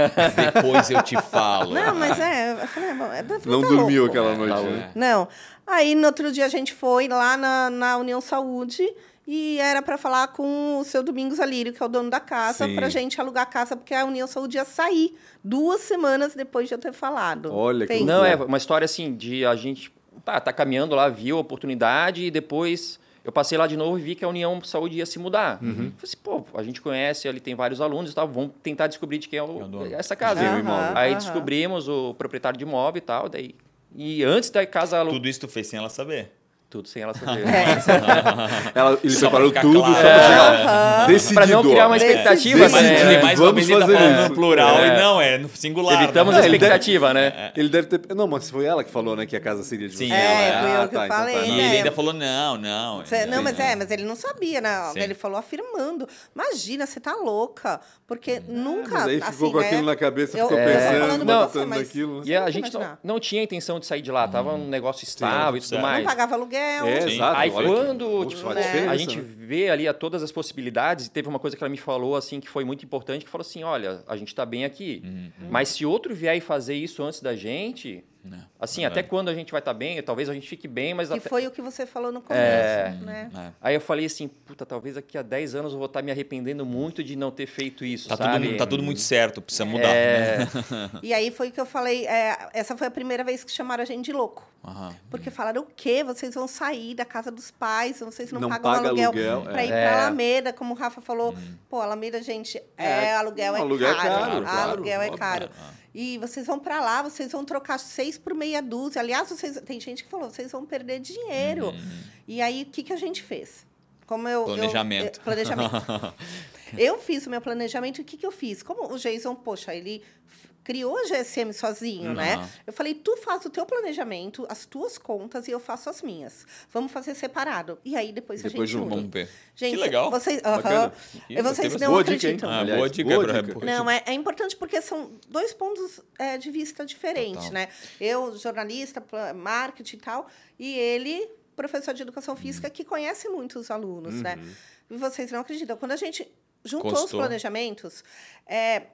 Depois eu te falo. Não, mas é. Eu falei, bom, é, deve Não tá dormiu louco. aquela É, noite, tá né? Não. Aí no outro dia a gente foi lá na, na União Saúde e era para falar com o seu Domingos Alírio, que é o dono da casa, para gente alugar a casa, porque a União Saúde ia sair duas semanas depois de eu ter falado. Olha que Pensa. Não, é uma história assim de a gente tá, tá caminhando lá, viu a oportunidade e depois eu passei lá de novo e vi que a União Saúde ia se mudar. Uhum. Falei assim, pô, a gente conhece, ali tem vários alunos e tal, vamos tentar descobrir de quem é, o- É essa casa. Aham, imóvel. Aí aham. descobrimos o proprietário de imóvel e tal, daí e antes da casa Tudo isso tu fez sem ela saber. Tudo sem ela saber. Ela, ele Só preparou tudo claro. só pra chegar decidido. Pra não criar uma Decidido. expectativa, Decidido. né? É, mais uma vamos tá fazer falando isso. no plural É. e não, é no singular. Evitamos né? a Ele deve- expectativa, né? Ele deve ter. Não, mas foi ela que falou, né, que a casa seria de Sim, vocês. ela- É, fui eu Ah, que tá, então falei, tá. E né? ele ainda falou, não, não. Cê- não, mas é. é, mas ele não sabia, né? Sim. Ele falou afirmando. Imagina, você tá louca. Porque nunca. Mas aí ficou assim, com né? aquilo na cabeça, Eu- ficou eu pensando, você, naquilo. né? E a gente não, tinha intenção de sair de lá, tava um negócio estável e tudo certo. Não mais. pagava aluguel. É, exato. Aí olha que- quando Poxa, tipo, né, a gente vê ali a todas as possibilidades, e teve uma coisa que ela me falou assim que foi muito importante, que falou assim, olha, a gente está bem aqui, Uhum. mas se outro vier e fazer isso antes da gente, Não, assim, não até é. quando a gente vai estar bem, talvez a gente fique bem, mas Que até- foi o que você falou no começo, É. né? É. Aí eu falei assim, puta, talvez daqui a 10 anos eu vou estar me arrependendo muito de não ter feito isso, Tá sabe? tudo, tá tudo muito certo, precisa mudar. É, Né? E aí foi o que eu falei. é, essa foi a primeira vez que chamaram a gente de louco. Aham. Porque falaram o quê? Vocês vão sair da casa dos pais, vocês não, Não pagam paga aluguel, aluguel, para é. ir É. para Alameda, como o Rafa falou. Pô, Alameda, gente, é, É, aluguel é aluguel é caro. caro, claro, aluguel é óbvio. caro. E vocês vão para lá, vocês vão trocar seis por meia dúzia. Aliás, vocês, tem gente que falou, vocês vão perder dinheiro. E aí, o que, que a gente fez? Como eu, Planejamento. eu- planejamento. Eu fiz o meu planejamento e o que, que eu fiz? Como o Jason, poxa, ele criou a GSM sozinho, né? Eu falei, tu faz o teu planejamento, as tuas contas e eu faço as minhas. Vamos fazer separado. E aí depois, Depois a gente junto. une. Vamos ver. Gente, que legal. Vocês, aham. Ih, vocês não Boa dica, hein? acreditam. Ah, Aliás, boa dica. boa pra- dica. Não, é, é importante porque são dois pontos é, de vista diferentes, Total. né? Eu, jornalista, marketing e tal, e ele, professor de educação física, que conhece muito os alunos, né? E vocês não acreditam. Quando a gente juntou os Costou. planejamentos, é,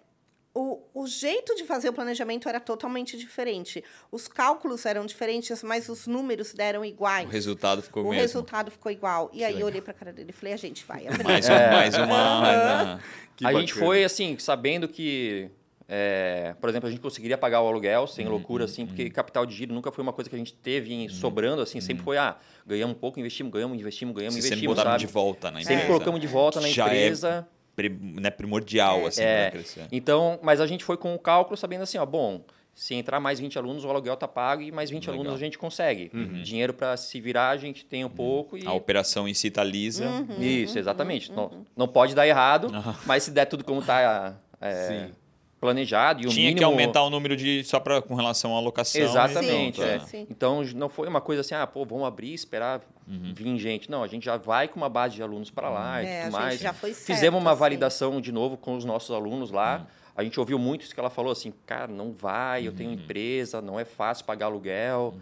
o, o jeito de fazer o planejamento era totalmente diferente. Os cálculos eram diferentes, mas os números deram iguais. O resultado ficou O mesmo. resultado ficou igual. E aí eu legal. olhei para a cara dele e falei, a gente vai abrir. Mais, um- mais uma. Que a gente bacana. foi assim, sabendo que, é, por exemplo, a gente conseguiria pagar o aluguel sem Uhum, loucura, assim, porque capital de giro nunca foi uma coisa que a gente teve em, sobrando, assim, sempre foi, ah, ganhamos um pouco, investimos, ganhamos, investimos, ganhamos, Vocês sempre investimos, botaram sabe? de volta na empresa. Sempre colocamos de volta na Já é empresa. pri- né, primordial, assim, É. pra crescer. Então, mas a gente foi com o cálculo sabendo assim, ó, bom, se entrar mais 20 alunos, o aluguel tá pago e mais 20 Legal. alunos a gente consegue. Dinheiro para se virar, a gente tem um pouco e A operação em si tá lisa. Uhum. Isso, exatamente. Não, não pode dar errado, mas se der tudo como tá é, Sim. Planejado e o Tinha mínimo que aumentar o número de. só pra, com relação à alocação. e Exatamente. pronto, é. é. Sim. Então não foi uma coisa assim, ah, pô, vamos abrir, esperar Uhum. vir gente. Não, a gente já vai com uma base de alunos para lá É, e a tudo gente mais. já foi certo, Fizemos uma assim. validação de novo com os nossos alunos lá. Uhum. A gente ouviu muito isso que ela falou assim, cara, não vai, eu Uhum. tenho empresa, não é fácil pagar aluguel.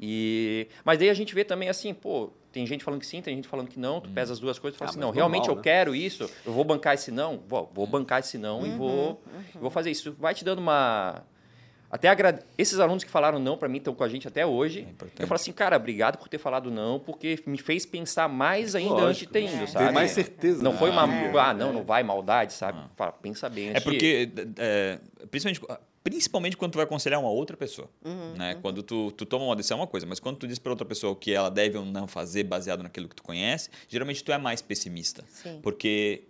E mas daí a gente vê também assim, pô, tem gente falando que sim, tem gente falando que não, tu pesa as duas coisas e fala Ah, assim, não, realmente eu né? quero isso, eu vou bancar esse não, vou, vou bancar esse não e Uhum, vou, vou fazer isso. Vai te dando uma até agra... esses alunos que falaram não para mim estão com a gente até hoje. importante. eu falo assim, cara, obrigado por ter falado não, porque me fez pensar mais ainda Lógico. antes de ter ido, É. sabe? Tem mais certeza. Não né? foi uma, É. ah, não, não vai maldade, sabe? Fala, pensa bem É porque, é, principalmente, principalmente quando tu vai aconselhar uma outra pessoa. né? Quando tu, tu toma uma decisão é uma coisa, mas quando tu diz para outra pessoa o que ela deve ou não fazer baseado naquilo que tu conhece, geralmente tu é mais pessimista. Sim. Porque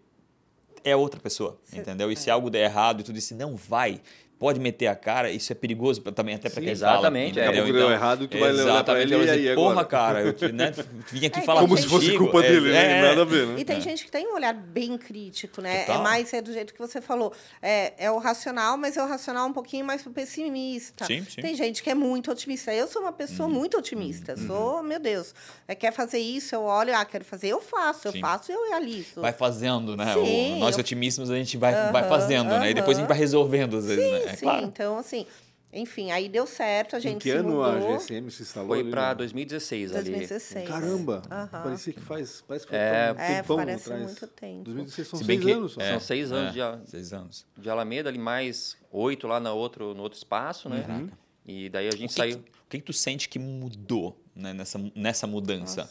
é outra pessoa, entendeu? E se algo der errado e tu disse, não vai, pode meter a cara, isso é perigoso também até para quem exatamente, fala. é. Daqui a pouco deu errado, tu vai olhar pra Exatamente, ele vou e aí dizer, porra, agora? cara, eu te- né, vim aqui É, falar como Como se fosse contigo. culpa É, dele, né? é, Nada a ver, né? E tem É. gente que tem um olhar bem crítico, né? Total. É mais é do jeito que você falou. É, é o racional, mas é o racional um pouquinho mais pro pessimista. Sim, sim. Tem gente que é muito otimista. Eu sou uma pessoa Uhum. muito otimista. Sou, meu Deus, é, quer fazer isso, eu olho, ah, quero fazer, eu faço, eu Sim. faço e eu realizo. Vai fazendo, né? Sim, O- nós eu- otimistas a gente vai, vai fazendo, né? E depois a gente vai resolvendo às vezes, sim, né? É sim. claro. Então, assim, enfim, aí deu certo, a gente Em que ano mudou. a GSM se instalou? Foi para no- 2016 ali. 2016. Caramba! Aham. Parecia que faz. Parece que foi É, um É, tempão parece atrás. muito tempo. 2016 são Se bem seis que- anos é, São seis anos é, de, Seis anos. de Alameda, ali mais oito lá na outro, no outro espaço, né? Uhum. E daí a O gente que, saiu. que- o que, que tu sente que mudou né, nessa, nessa mudança?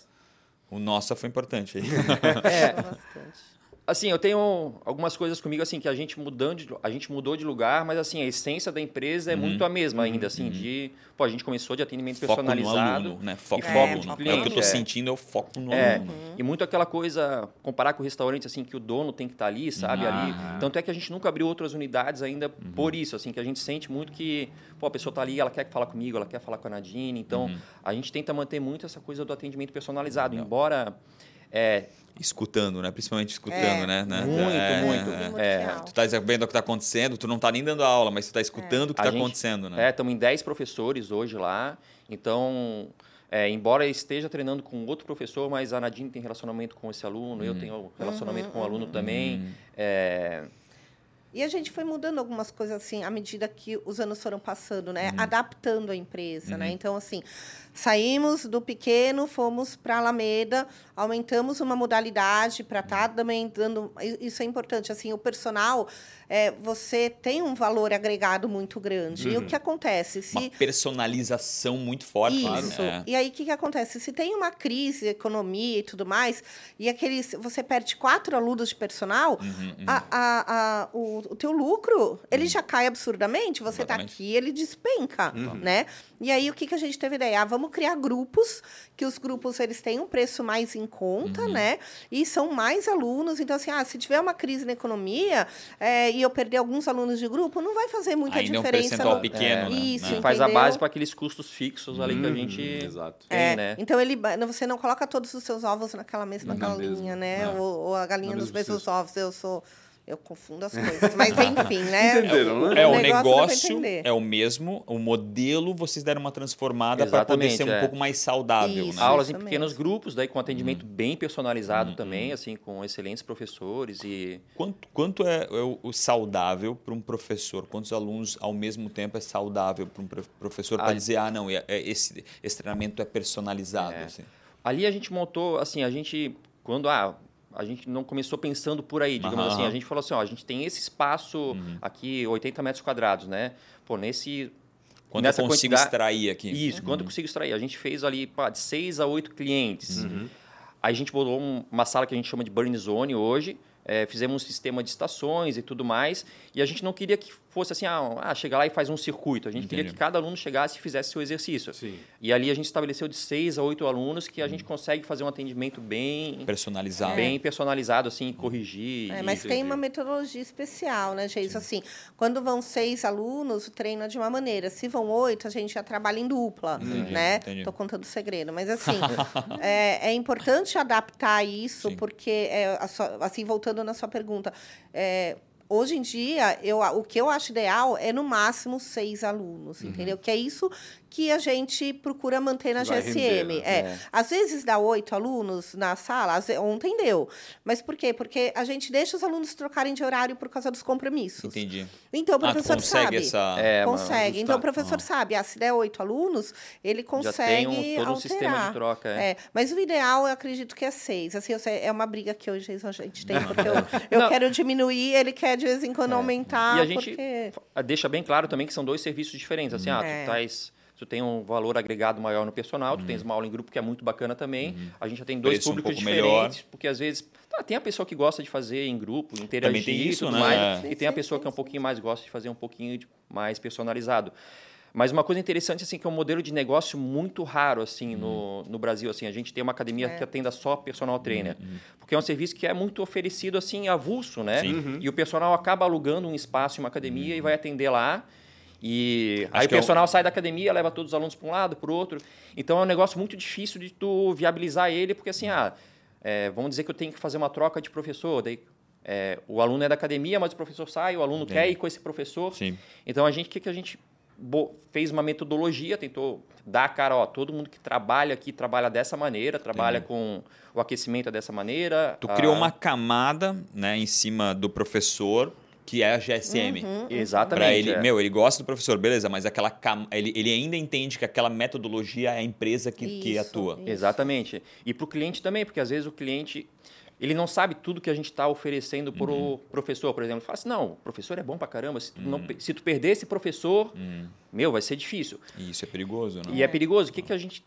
O nossa foi importante aí. É, Bastante. Assim, eu tenho algumas coisas comigo assim que a gente mudando, de, a gente mudou de lugar, mas assim a essência da empresa é muito a mesma ainda, assim de, pô, a gente começou de atendimento Foco no personalizado, aluno, né? Foco e no foco no É o que cliente, eu tô é. sentindo, é o foco no É, aluno. e muito aquela coisa, comparar com o restaurante, assim, que o dono tem que estar ali, sabe, Ah. ali. Tanto é que a gente nunca abriu outras unidades ainda Uhum. por isso, assim, que a gente sente muito que, pô, a pessoa tá ali, ela quer falar comigo, ela quer falar com a Nadine. Então, Uhum. a gente tenta manter muito essa coisa do atendimento personalizado, embora... É, Escutando, né? Principalmente escutando, É, né? muito, É, muito. é. Primordial. Tu tá vendo o que tá acontecendo, tu não tá nem dando aula, mas tu tá escutando o que A tá gente- acontecendo, né? É, estamos em 10 professores hoje lá. Então, é, embora eu esteja treinando com outro professor, mas a Nadine tem relacionamento com esse aluno, eu tenho relacionamento com o aluno também. É, E a gente foi mudando algumas coisas assim à medida que os anos foram passando, né? Uhum. Adaptando a empresa, né? Então, assim, saímos do pequeno, fomos para Alameda, aumentamos uma modalidade para estar Uhum. também dando. Isso é importante. Assim, o personal, é, você tem um valor agregado muito grande. E o que acontece? Se Uma personalização muito forte. isso. né? E aí, o que, que acontece? Se tem uma crise, economia e tudo mais, e aqueles, você perde quatro alunos de personal, Uhum, a, a, a- o, o teu lucro, ele já cai absurdamente. Você está aqui, ele despenca, né? E aí, o que, que a gente teve ideia? Ah, vamos criar grupos, que os grupos, eles têm um preço mais em conta, Uhum. né? E são mais alunos. Então, assim, ah, se tiver uma crise na economia é, e eu perder alguns alunos de grupo, não vai fazer muita Ainda é um diferença. percentual no- pequeno, né? Isso, né? faz a base para aqueles custos fixos ali que a gente Exato. tem, É, né? Então ele, você não coloca todos os seus ovos naquela mesma Na galinha, mesma, né? é. Ou, ou a galinha mesma mesmos ovos. Eu sou. Eu confundo as coisas. Mas enfim, né? Entenderam, né? É, o pra negócio entender. é o mesmo, o modelo vocês deram uma transformada para poder ser um é. pouco mais saudável, Isso. né? Aulas em mesmo. pequenos grupos, daí com atendimento Uhum. bem personalizado também, assim, com excelentes professores e Quanto, quanto é, é o, o saudável para um professor? Quantos alunos ao mesmo tempo é saudável para um pro- professor para dizer, ah, não, é- é esse, esse treinamento é personalizado? É. assim? Ali a gente montou, assim, a gente, quando ah, a gente não começou pensando por aí, digamos. Uhum. assim, a gente falou assim, ó, a gente tem esse espaço aqui, 80 metros quadrados, né? Pô, nesse... Quanto nessa eu consigo extrair aqui? Isso, quanto eu consigo extrair? A gente fez ali, pá, de 6 a 8 clientes. Uhum. Aí a gente bolou um- uma sala que a gente chama de burn zone hoje, é, fizemos um sistema de estações e tudo mais, e a gente não queria que fosse assim, ah, ah, chega lá e faz um circuito. A gente queria Entendi. que cada aluno chegasse e fizesse seu exercício. Sim. E ali a gente estabeleceu de seis a oito alunos que a Uhum. gente consegue fazer um atendimento bem, Personalizado. bem personalizado, assim, corrigir. É, e- mas tem uma metodologia especial, né, Geis? Assim, quando vão seis alunos, o treino é de uma maneira. Se vão oito, a gente já trabalha em dupla, né? entendi. Tô contando segredo. Mas, assim, é, é importante adaptar isso, Sim. porque, é, assim, voltando na sua pergunta, é, Hoje em dia, eu, o que eu acho ideal é no máximo seis alunos, Uhum. entendeu? Que é isso que a gente procura manter na Vai GSM. render, né? é. É. Às vezes dá oito alunos na sala, ontem deu. Mas por quê? Porque a gente deixa os alunos trocarem de horário por causa dos compromissos. Entendi. Então o Ah, tu professor consegue sabe. essa... É, consegue. Então o professor Ah. sabe, ah, se der oito alunos, ele já consegue tem um, todo um sistema de alterar. troca. É. É, mas o ideal, eu acredito que é seis. Assim, sei- é uma briga que hoje a gente tem, porque eu, eu quero diminuir, ele quer de vez em quando aumentar, E a gente porque... deixa bem claro também que são dois serviços diferentes. Assim, ah, É. tu, tais, tu tem um valor agregado maior no personal, tu tens uma aula em grupo que é muito bacana também. A gente já tem dois Preço um públicos melhor. diferentes, porque às vezes tá, tem a pessoa que gosta de fazer em grupo, interagir tem e isso, tudo né? mais, É. e tem a pessoa sim, que é um pouquinho mais gosta de fazer um pouquinho de- mais personalizado. Mas uma coisa interessante assim que é um modelo de negócio muito raro assim no, no Brasil assim a gente tem uma academia É. que atenda só personal trainer porque é um serviço que é muito oferecido assim avulso né Sim. e o personal acaba alugando um espaço em uma academia e vai atender lá E Acho aí o é personal sai da academia, leva todos os alunos para um lado, para o outro. Então é um negócio muito difícil de tu viabilizar ele, porque assim, ah, é, vamos dizer que eu tenho que fazer uma troca de professor, daí é, o aluno é da academia, mas o professor sai, o aluno Entendi. quer ir com esse professor. Sim. Então a gente, o que, que a gente fez uma metodologia, tentou dar a cara, ó, todo mundo que trabalha aqui trabalha dessa maneira, trabalha com o aquecimento é dessa maneira. Tu a- criou uma camada né, em cima do professor, que é a GSM. Exatamente. Pra ele, é. meu, ele gosta do professor, beleza, mas aquela cam- ele, ele ainda entende que aquela metodologia é a empresa que, que Isso, atua. isso. Exatamente. E para o cliente também, porque às vezes o cliente ele não sabe tudo que a gente está oferecendo para o professor, por exemplo. Fala assim, não, o professor é bom para caramba. Se tu, não, pe- se tu perder esse professor, meu, vai ser difícil. E isso é perigoso, né? E é perigoso. O que, que a gente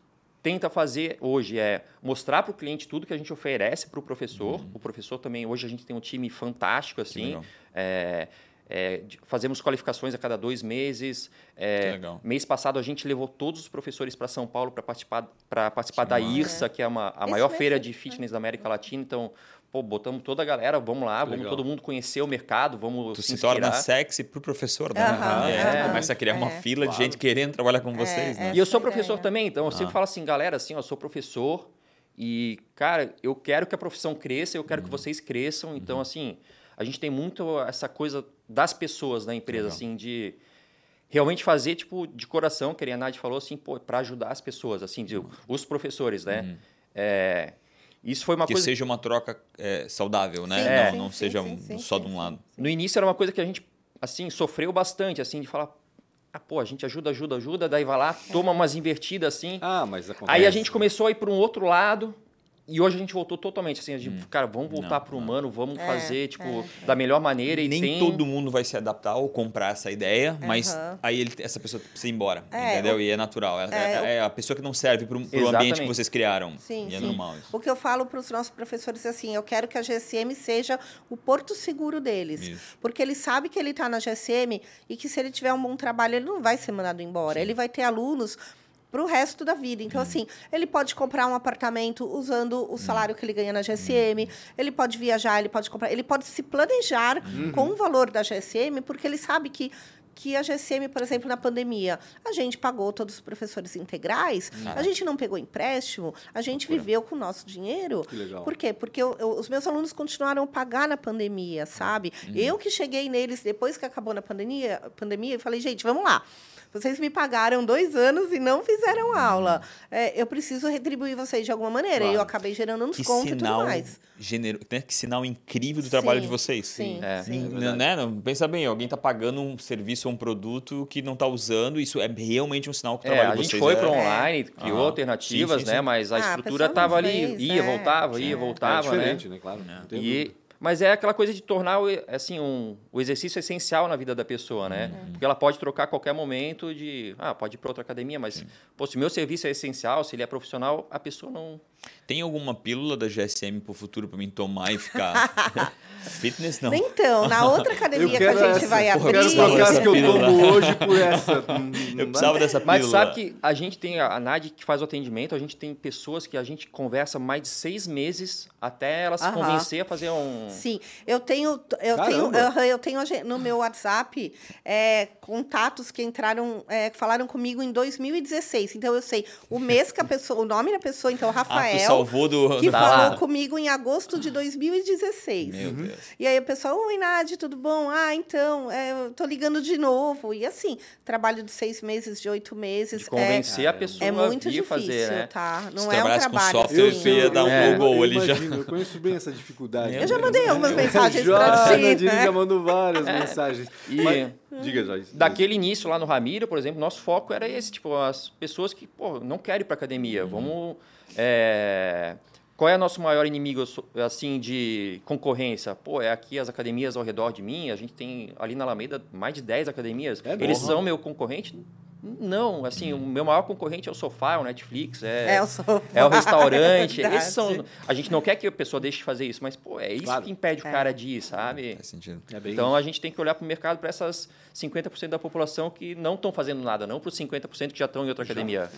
tenta fazer hoje é mostrar para o cliente tudo que a gente oferece para o professor. O professor também, hoje a gente tem um time fantástico, assim. É, é, fazemos qualificações a cada dois meses. É, Que legal. Mês passado a gente levou todos os professores para São Paulo para participar, pra participar da massa. IRSA, que é uma, a Esse maior feira de fitness da América Latina. Então, pô, botamos toda a galera, vamos lá, vamos legal. todo mundo conhecer o mercado, vamos Tu se se torna sexy pro professor, né? Aham, É. Começa a criar uma É. fila de gente querendo trabalhar com vocês, né? é. E eu sou Essa professor também, então eu Ah. sempre falo assim, galera, assim, ó, eu sou professor e, cara, eu quero que a profissão cresça, eu quero Uhum. que vocês cresçam. Então, assim, a gente tem muito essa coisa das pessoas na empresa, Legal. assim, de realmente fazer, tipo, de coração, que a Nath falou, assim, pô, para ajudar as pessoas, assim, de, os professores, né? É, isso foi uma Uhum. Que coisa... seja uma troca é, saudável, né? Sim, não sim, não sim, seja um- só de um lado. No início era uma coisa que a gente, assim, sofreu bastante, assim, de falar... Ah, pô, a gente ajuda, ajuda, ajuda, daí vai lá, toma umas invertidas assim. Ah, mas acontece. Aí a gente começou a ir para um outro lado e hoje a gente voltou totalmente assim, a gente, cara, vamos voltar Hum. Para o humano, vamos É, fazer tipo é, da melhor maneira e Nem tem todo mundo vai se adaptar ou comprar essa ideia, mas Aham. aí ele- essa pessoa precisa ir embora, É, entendeu? o- E é natural. É, é, é- é a pessoa que não serve para o ambiente que vocês criaram. Sim, e é sim. normal isso. O que eu falo para os nossos professores é assim, eu quero que a GSM seja o porto seguro deles. Isso. Porque ele sabe que ele está na GSM e que se ele tiver um bom trabalho, ele não vai ser mandado embora. Ele vai ter alunos para o resto da vida. Então, assim, ele pode comprar um apartamento usando o salário que ele ganha na GSM, ele pode viajar, ele pode comprar, ele pode se planejar com o valor da GSM, porque ele sabe que que a GSM, por exemplo, na pandemia, a gente pagou todos os professores integrais, a gente não pegou empréstimo, a gente viveu com o nosso dinheiro. Que legal. Por quê? Porque eu- eu- os meus alunos continuaram a pagar na pandemia, sabe? Eu que cheguei neles depois que acabou na pandemia, pandemia e falei, gente, vamos lá. Vocês me pagaram dois anos e não fizeram aula. É, eu preciso retribuir vocês de alguma maneira. Claro. E eu acabei gerando um Que desconto e tudo sinal, mais. genero... né? que sinal incrível do trabalho Sim, de vocês. sim, É. sim. N- né? Não, pensa bem, alguém está pagando um serviço ou um produto que não está usando, isso é realmente um sinal que o É, trabalho a de gente vocês foi é... para online, criou Aham. alternativas, Sim, sim, né? Mas a Ah, a estrutura estava ali, fez, ia, é. voltava, ia, É voltava, diferente, né? né? Claro. E, dúvida. Mas é aquela coisa de tornar o, assim, um, o exercício essencial na vida da pessoa, né? Uhum. Porque ela pode trocar a qualquer momento de... Ah, pode ir para outra academia, mas pô, se o meu serviço é essencial, se ele é profissional, a pessoa não... Tem alguma pílula da GSM pro futuro para mim tomar e ficar fitness? Não. Então, na outra academia que a quero gente essa. vai Porra, Eu quero abrir. as dessa que eu tomo hoje por essa. Eu precisava dessa pílula. Mas sabe que a gente tem, a NAD que faz o atendimento, a gente tem pessoas que a gente conversa mais de seis meses até ela se Aham. convencer a fazer um... Sim, eu tenho, eu tenho, Caramba. aham, eu tenho no meu WhatsApp é, contatos que entraram, é, que falaram comigo em 2016. Então eu sei o mês que a pessoa, o nome da pessoa, então Ah, tu Rafael, salvou do... que do- falou comigo em agosto de 2016. Meu Deus. E aí o pessoal, oi, Nádia, tudo bom? Ah, então, é, eu tô ligando de novo. E assim, trabalho de seis meses, de oito meses. De é- convencer a pessoa é, muito difícil, fazer, né? tá? Não Se é um trabalhasse com trabalho software, assim. eu ia dar um É. Google eu ali já. Eu conheço bem essa dificuldade. Eu já mandei algumas mensagens já, pra ti, Nadine né? já mandou várias mensagens. E- Mas- diga, Joyce. Daquele início lá no Ramiro, por exemplo, nosso foco era esse, tipo, as pessoas que, pô, não querem ir para academia, Uhum. vamos... é, Qual é o nosso maior inimigo, assim, de concorrência? Pô, é aqui as academias ao redor de mim, a gente tem ali na Alameda mais de 10 academias. É Eles são meu concorrente? Não, assim, o meu maior concorrente é o sofá, é o Netflix, é, É o sofá. é o restaurante. Verdade. Esses são, a gente não quer que a pessoa deixe de fazer isso, mas, pô, é isso Claro. que impede o É. cara de ir, sabe? Faz sentido. É bem Então a gente tem que olhar para o mercado para essas 50% da população que não estão fazendo nada, não para os 50% que já estão em outra academia.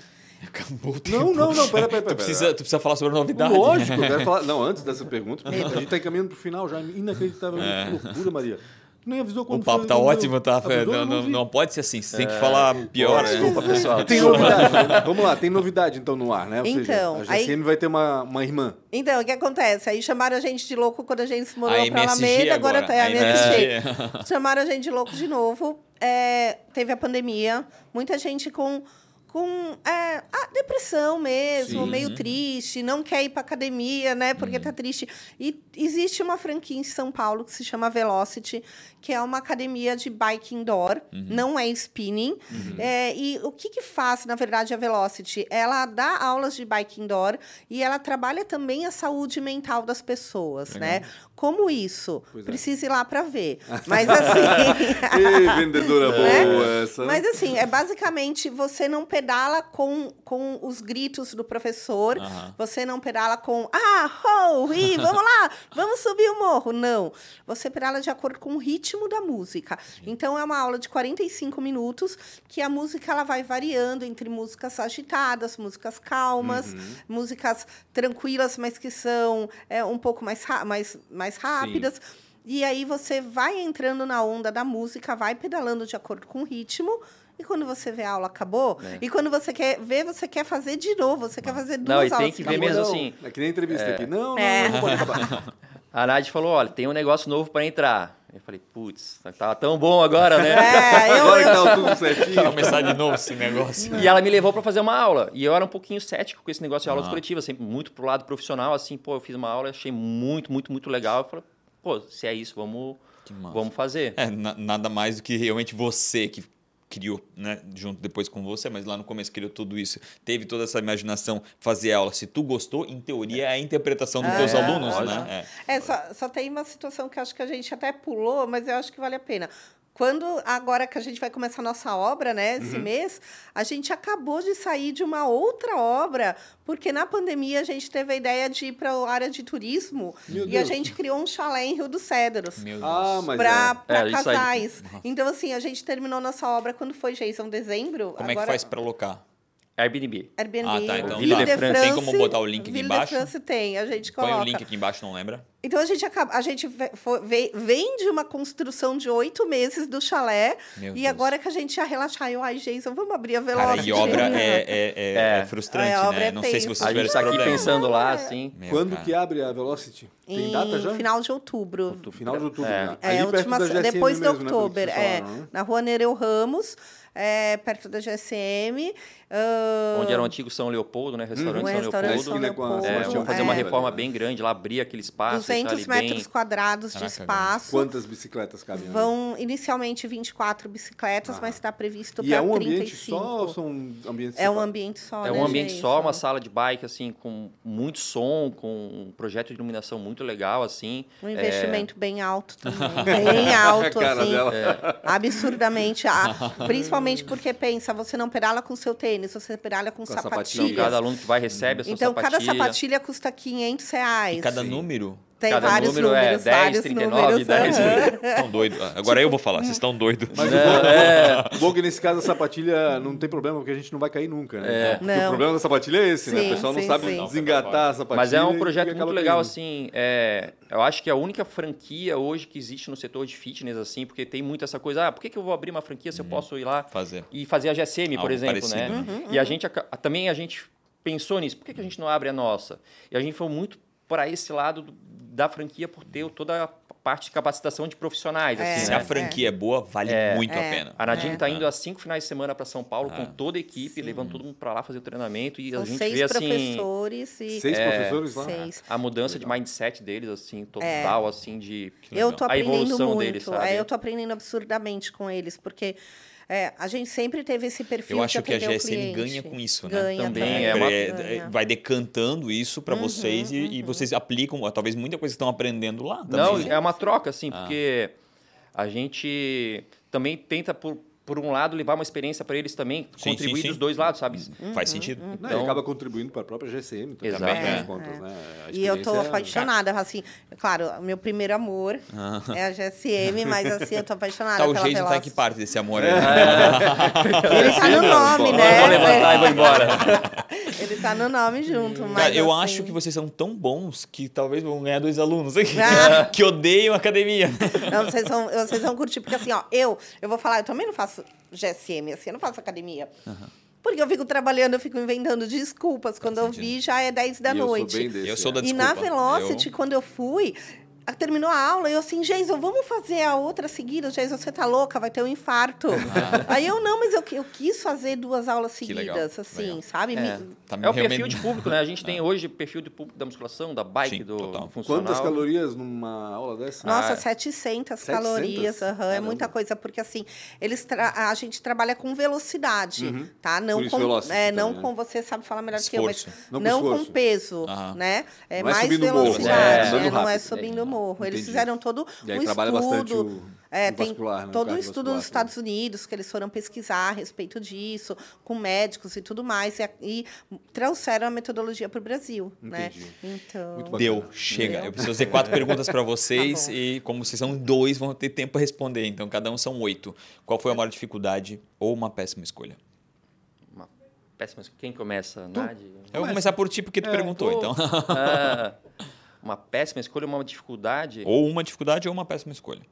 Acabou o Não, tempo. não, não, pera, pera, pera. Tu precisa, tu precisa falar sobre a novidade. Lógico, eu quero falar. Não, antes dessa pergunta, porque a gente está encaminhando para o final já. Inacreditável. Que loucura, Maria. Nem avisou quando O papo foi, tá não ótimo, tá? Avisou, não, não, não pode ser assim. Você tem que falar pior. né? Desculpa, pessoal. Tem novidade. Vamos lá, tem novidade então no ar, né? Ou Então, seja, a GCM vai ter uma, uma irmã. Então, o que acontece? Aí chamaram a gente de louco quando a gente se mudou A pra MSG Alameda, agora, agora, tá a a. MSG. chamaram a gente de louco de novo. É, teve a pandemia, muita gente com, com é, a depressão mesmo, Sim. meio triste, não quer ir pra academia, né? Porque Uhum. tá triste. E existe uma franquia em São Paulo que se chama Velocity, que é uma academia de bike indoor, Uhum. não é spinning. É, e o que, que faz, na verdade, a Velocity? Ela dá aulas de bike indoor e ela trabalha também a saúde mental das pessoas, né? Como isso? Pois é. Precisa ir lá para ver. Mas assim. Ei, vendedora Né? boa essa. Mas assim, é basicamente você não pedala com, com os gritos do professor, você não pedala com ah, ho, hi, vamos lá, vamos subir o morro. Não. Você pedala de acordo com o ritmo da música. Então é uma aula de 45 minutos que a música ela vai variando entre músicas agitadas, músicas calmas, músicas tranquilas, mas que são é, um pouco mais, mais, mais rápidas. E aí você vai entrando na onda da música, vai pedalando de acordo com o ritmo. E quando você vê a aula acabou, É. e quando você quer ver, você quer fazer de novo, você quer fazer duas Não, e tem que ver mesmo não, assim. É que nem entrevista aqui. Não, não, É. não pode acabar. A Nádia falou, olha, tem um negócio novo para entrar. Eu falei, putz, tava tão bom agora, né? É, eu, Agora que tá tudo certinho. Começar de novo esse negócio. E ela me levou para fazer uma aula. E eu era um pouquinho cético com esse negócio de aulas Ah. coletivas, sempre muito pro lado profissional, assim, pô, eu fiz uma aula, achei muito, muito, muito legal. Eu falei, pô, se é isso, vamos, vamos fazer. É, na- nada mais do que realmente você que criou, né, junto depois com você, mas lá no começo criou tudo isso, teve toda essa imaginação, fazer aula. Se tu gostou, em teoria é a interpretação dos teus É, alunos, lógico. né? é, só, só tem uma situação que acho que a gente até pulou, mas eu acho que vale a pena. Quando, agora que a gente vai começar a nossa obra, né, Uhum. esse mês, a gente acabou de sair de uma outra obra, porque na pandemia a gente teve a ideia de ir para a área de turismo Meu e Deus. a gente criou um chalé em Rio dos Cedros. Meu Deus. Ah, para É, aí. casais. Então, assim, a gente terminou nossa obra quando foi, Jason, dezembro. Como é que Agora- faz pra alocar? Airbnb. Airbnb. Ah, tá, então Ville tá. de France. Tem como botar o link aqui Ville embaixo? de France tem, a gente Põe coloca. o link aqui embaixo, não lembra? Então a gente acaba, a gente vem de uma construção de oito meses do chalé Meu e Deus. agora que a gente já relaxar, eu, ai, Jason, vamos abrir a Cara, Velocity. e obra é, é, é, É. é frustrante, É, a obra né? é não sei se vocês tiveram gente esse tá aqui problema. pensando lá, assim. Meu, Quando cara. que abre a Velocity? Tem Em data já? final de outubro. No final de outubro. É. né? É, última, perto da GSM depois de né, outubro, é, né? na rua Nereu Ramos, é, perto da GSM. Ah, Onde era o antigo São Leopoldo, né? Restaurante o São restaurante Leopoldo. São Leopoldo, É, vamos fazer uma é. reforma bem grande lá, abrir aquele espaço. e tal, 200 ali metros bem... quadrados de Caraca, espaço. Quantas bicicletas cabem ali? Vão inicialmente 24 bicicletas, Ah. mas está previsto E é para um 35. ambiente só ou são ambientes É um ambiente só, É né, um ambiente gente? só, uma sala de bike, assim, com muito som, com um projeto de iluminação muito legal, assim. Um investimento É. bem alto também. Bem alto, assim. dela. Absurdamente. ah, principalmente porque, pensa, você não pedala com seu tênis, você pedala com, Com a Então, sapatilhas. cada aluno que vai recebe a sua Então, cada sapatilha. sapatilha custa 500 reais. E cada Sim. número? Tem cada vários número é números, 10, vários 39, números. 10. aham. Estão doidos. Agora eu vou falar, vocês estão doidos. Mas É, o bom, é. o bom é que nesse caso a sapatilha não tem problema, porque a gente não vai cair nunca, né? É. Não. o problema da sapatilha é esse, né? Sim, O pessoal não sim, sabe sim. desengatar a sapatilha. Mas é um projeto muito legal, caindo. assim. é, eu acho que é a única franquia hoje que existe no setor de fitness, assim, porque tem muito essa coisa, ah, por que, que eu vou abrir uma franquia se eu posso ir lá Fazer. e fazer a GSM, por Algo exemplo, parecido, né? né? E a gente aca- também a gente pensou nisso. Por que, que a gente não abre a nossa? E a gente foi muito para esse lado do- da franquia por ter toda a parte de capacitação de profissionais, É. assim, Se né? a franquia é boa, vale É. muito a É. pena. A Nadine É. está indo há cinco finais de semana para São Paulo com Ah. toda a equipe, levando todo mundo para lá fazer o treinamento e a São gente seis vê assim professores e... Seis É, professores lá? Seis. a mudança de mindset deles assim, total assim de Eu tô a aprendendo evolução muito. deles, sabe? é, eu tô aprendendo absurdamente com eles, porque é, a gente sempre teve esse perfil Eu de acho que a GSM ganha com isso, né? Ganha Também, também. é uma- É, ganha. vai decantando isso para vocês e, e vocês aplicam, talvez muita coisa que estão aprendendo lá também. Não, né? é uma troca, assim, Ah. porque a gente também tenta, por, por um lado, levar uma experiência para eles também, Sim, contribuir sim, sim. dos dois lados, sabe? Faz sentido. Não, Então- e acaba contribuindo para a própria GCM também, Exato. das É, contas, é. né? A E eu tô experiência- apaixonada, assim. Claro, meu primeiro amor Ah. é a GSM, mas assim, eu tô apaixonada Tá, o pela Jason tá em Velocity. que parte desse amor aí? Ele tá no nome, né? Vou levantar e vou embora. Ele tá no nome junto, mas Cara, eu assim- acho que vocês são tão bons que talvez vão ganhar dois alunos aqui Ah. que odeiam academia. Não, vocês vão, vocês vão curtir, porque assim, ó, eu, eu vou falar, eu também não faço GSM, assim, eu não faço academia. Porque eu fico trabalhando, eu fico inventando desculpas. Quando eu vi, já é 10 da E eu sou noite. bem desse, Eu sou da é. E na desculpa. Velocity, Eu- quando eu fui, terminou a aula, eu assim, Geison, vamos fazer a outra seguida? Geison, você tá louca? Vai ter um infarto. Aí eu, não, mas eu, eu quis fazer duas aulas Que legal, seguidas, assim, legal. sabe? É. Me- Tá É o realmente- perfil de público, né? A gente tem hoje perfil de público da musculação, da bike, Sim, do total. funcional. Quantas calorias numa aula dessa? Nossa, Ah, 700, 700? calorias, aham, é muita coisa, porque assim, eles tra- a gente trabalha com velocidade, tá? Não com, velocity é, não também, né? com você sabe falar melhor que eu, mas Esforço. Não não, com com esforço. peso, Aham. né? É Não é mais velocidade, é, é, não é subindo morro. Eles Entendi. fizeram todo E aí um trabalha estudo, bastante o- é, o tem vascular, né? Todo um estudo nos Estados Unidos que eles foram pesquisar a respeito disso, com médicos e tudo mais, e, e trouxeram a metodologia para o Brasil, né? Entendi. Então, Muito bacana. Deu, chega. Deu. Eu preciso fazer quatro perguntas para vocês Tá e como vocês são dois, vão ter tempo para responder. Então, cada um são oito. Qual foi a maior dificuldade ou uma péssima escolha? Uma péssima... Quem começa? Nadi? Eu vou começar por ti porque tu perguntou, Pô, então. ah, uma péssima escolha, uma dificuldade. ou uma dificuldade ou uma péssima escolha.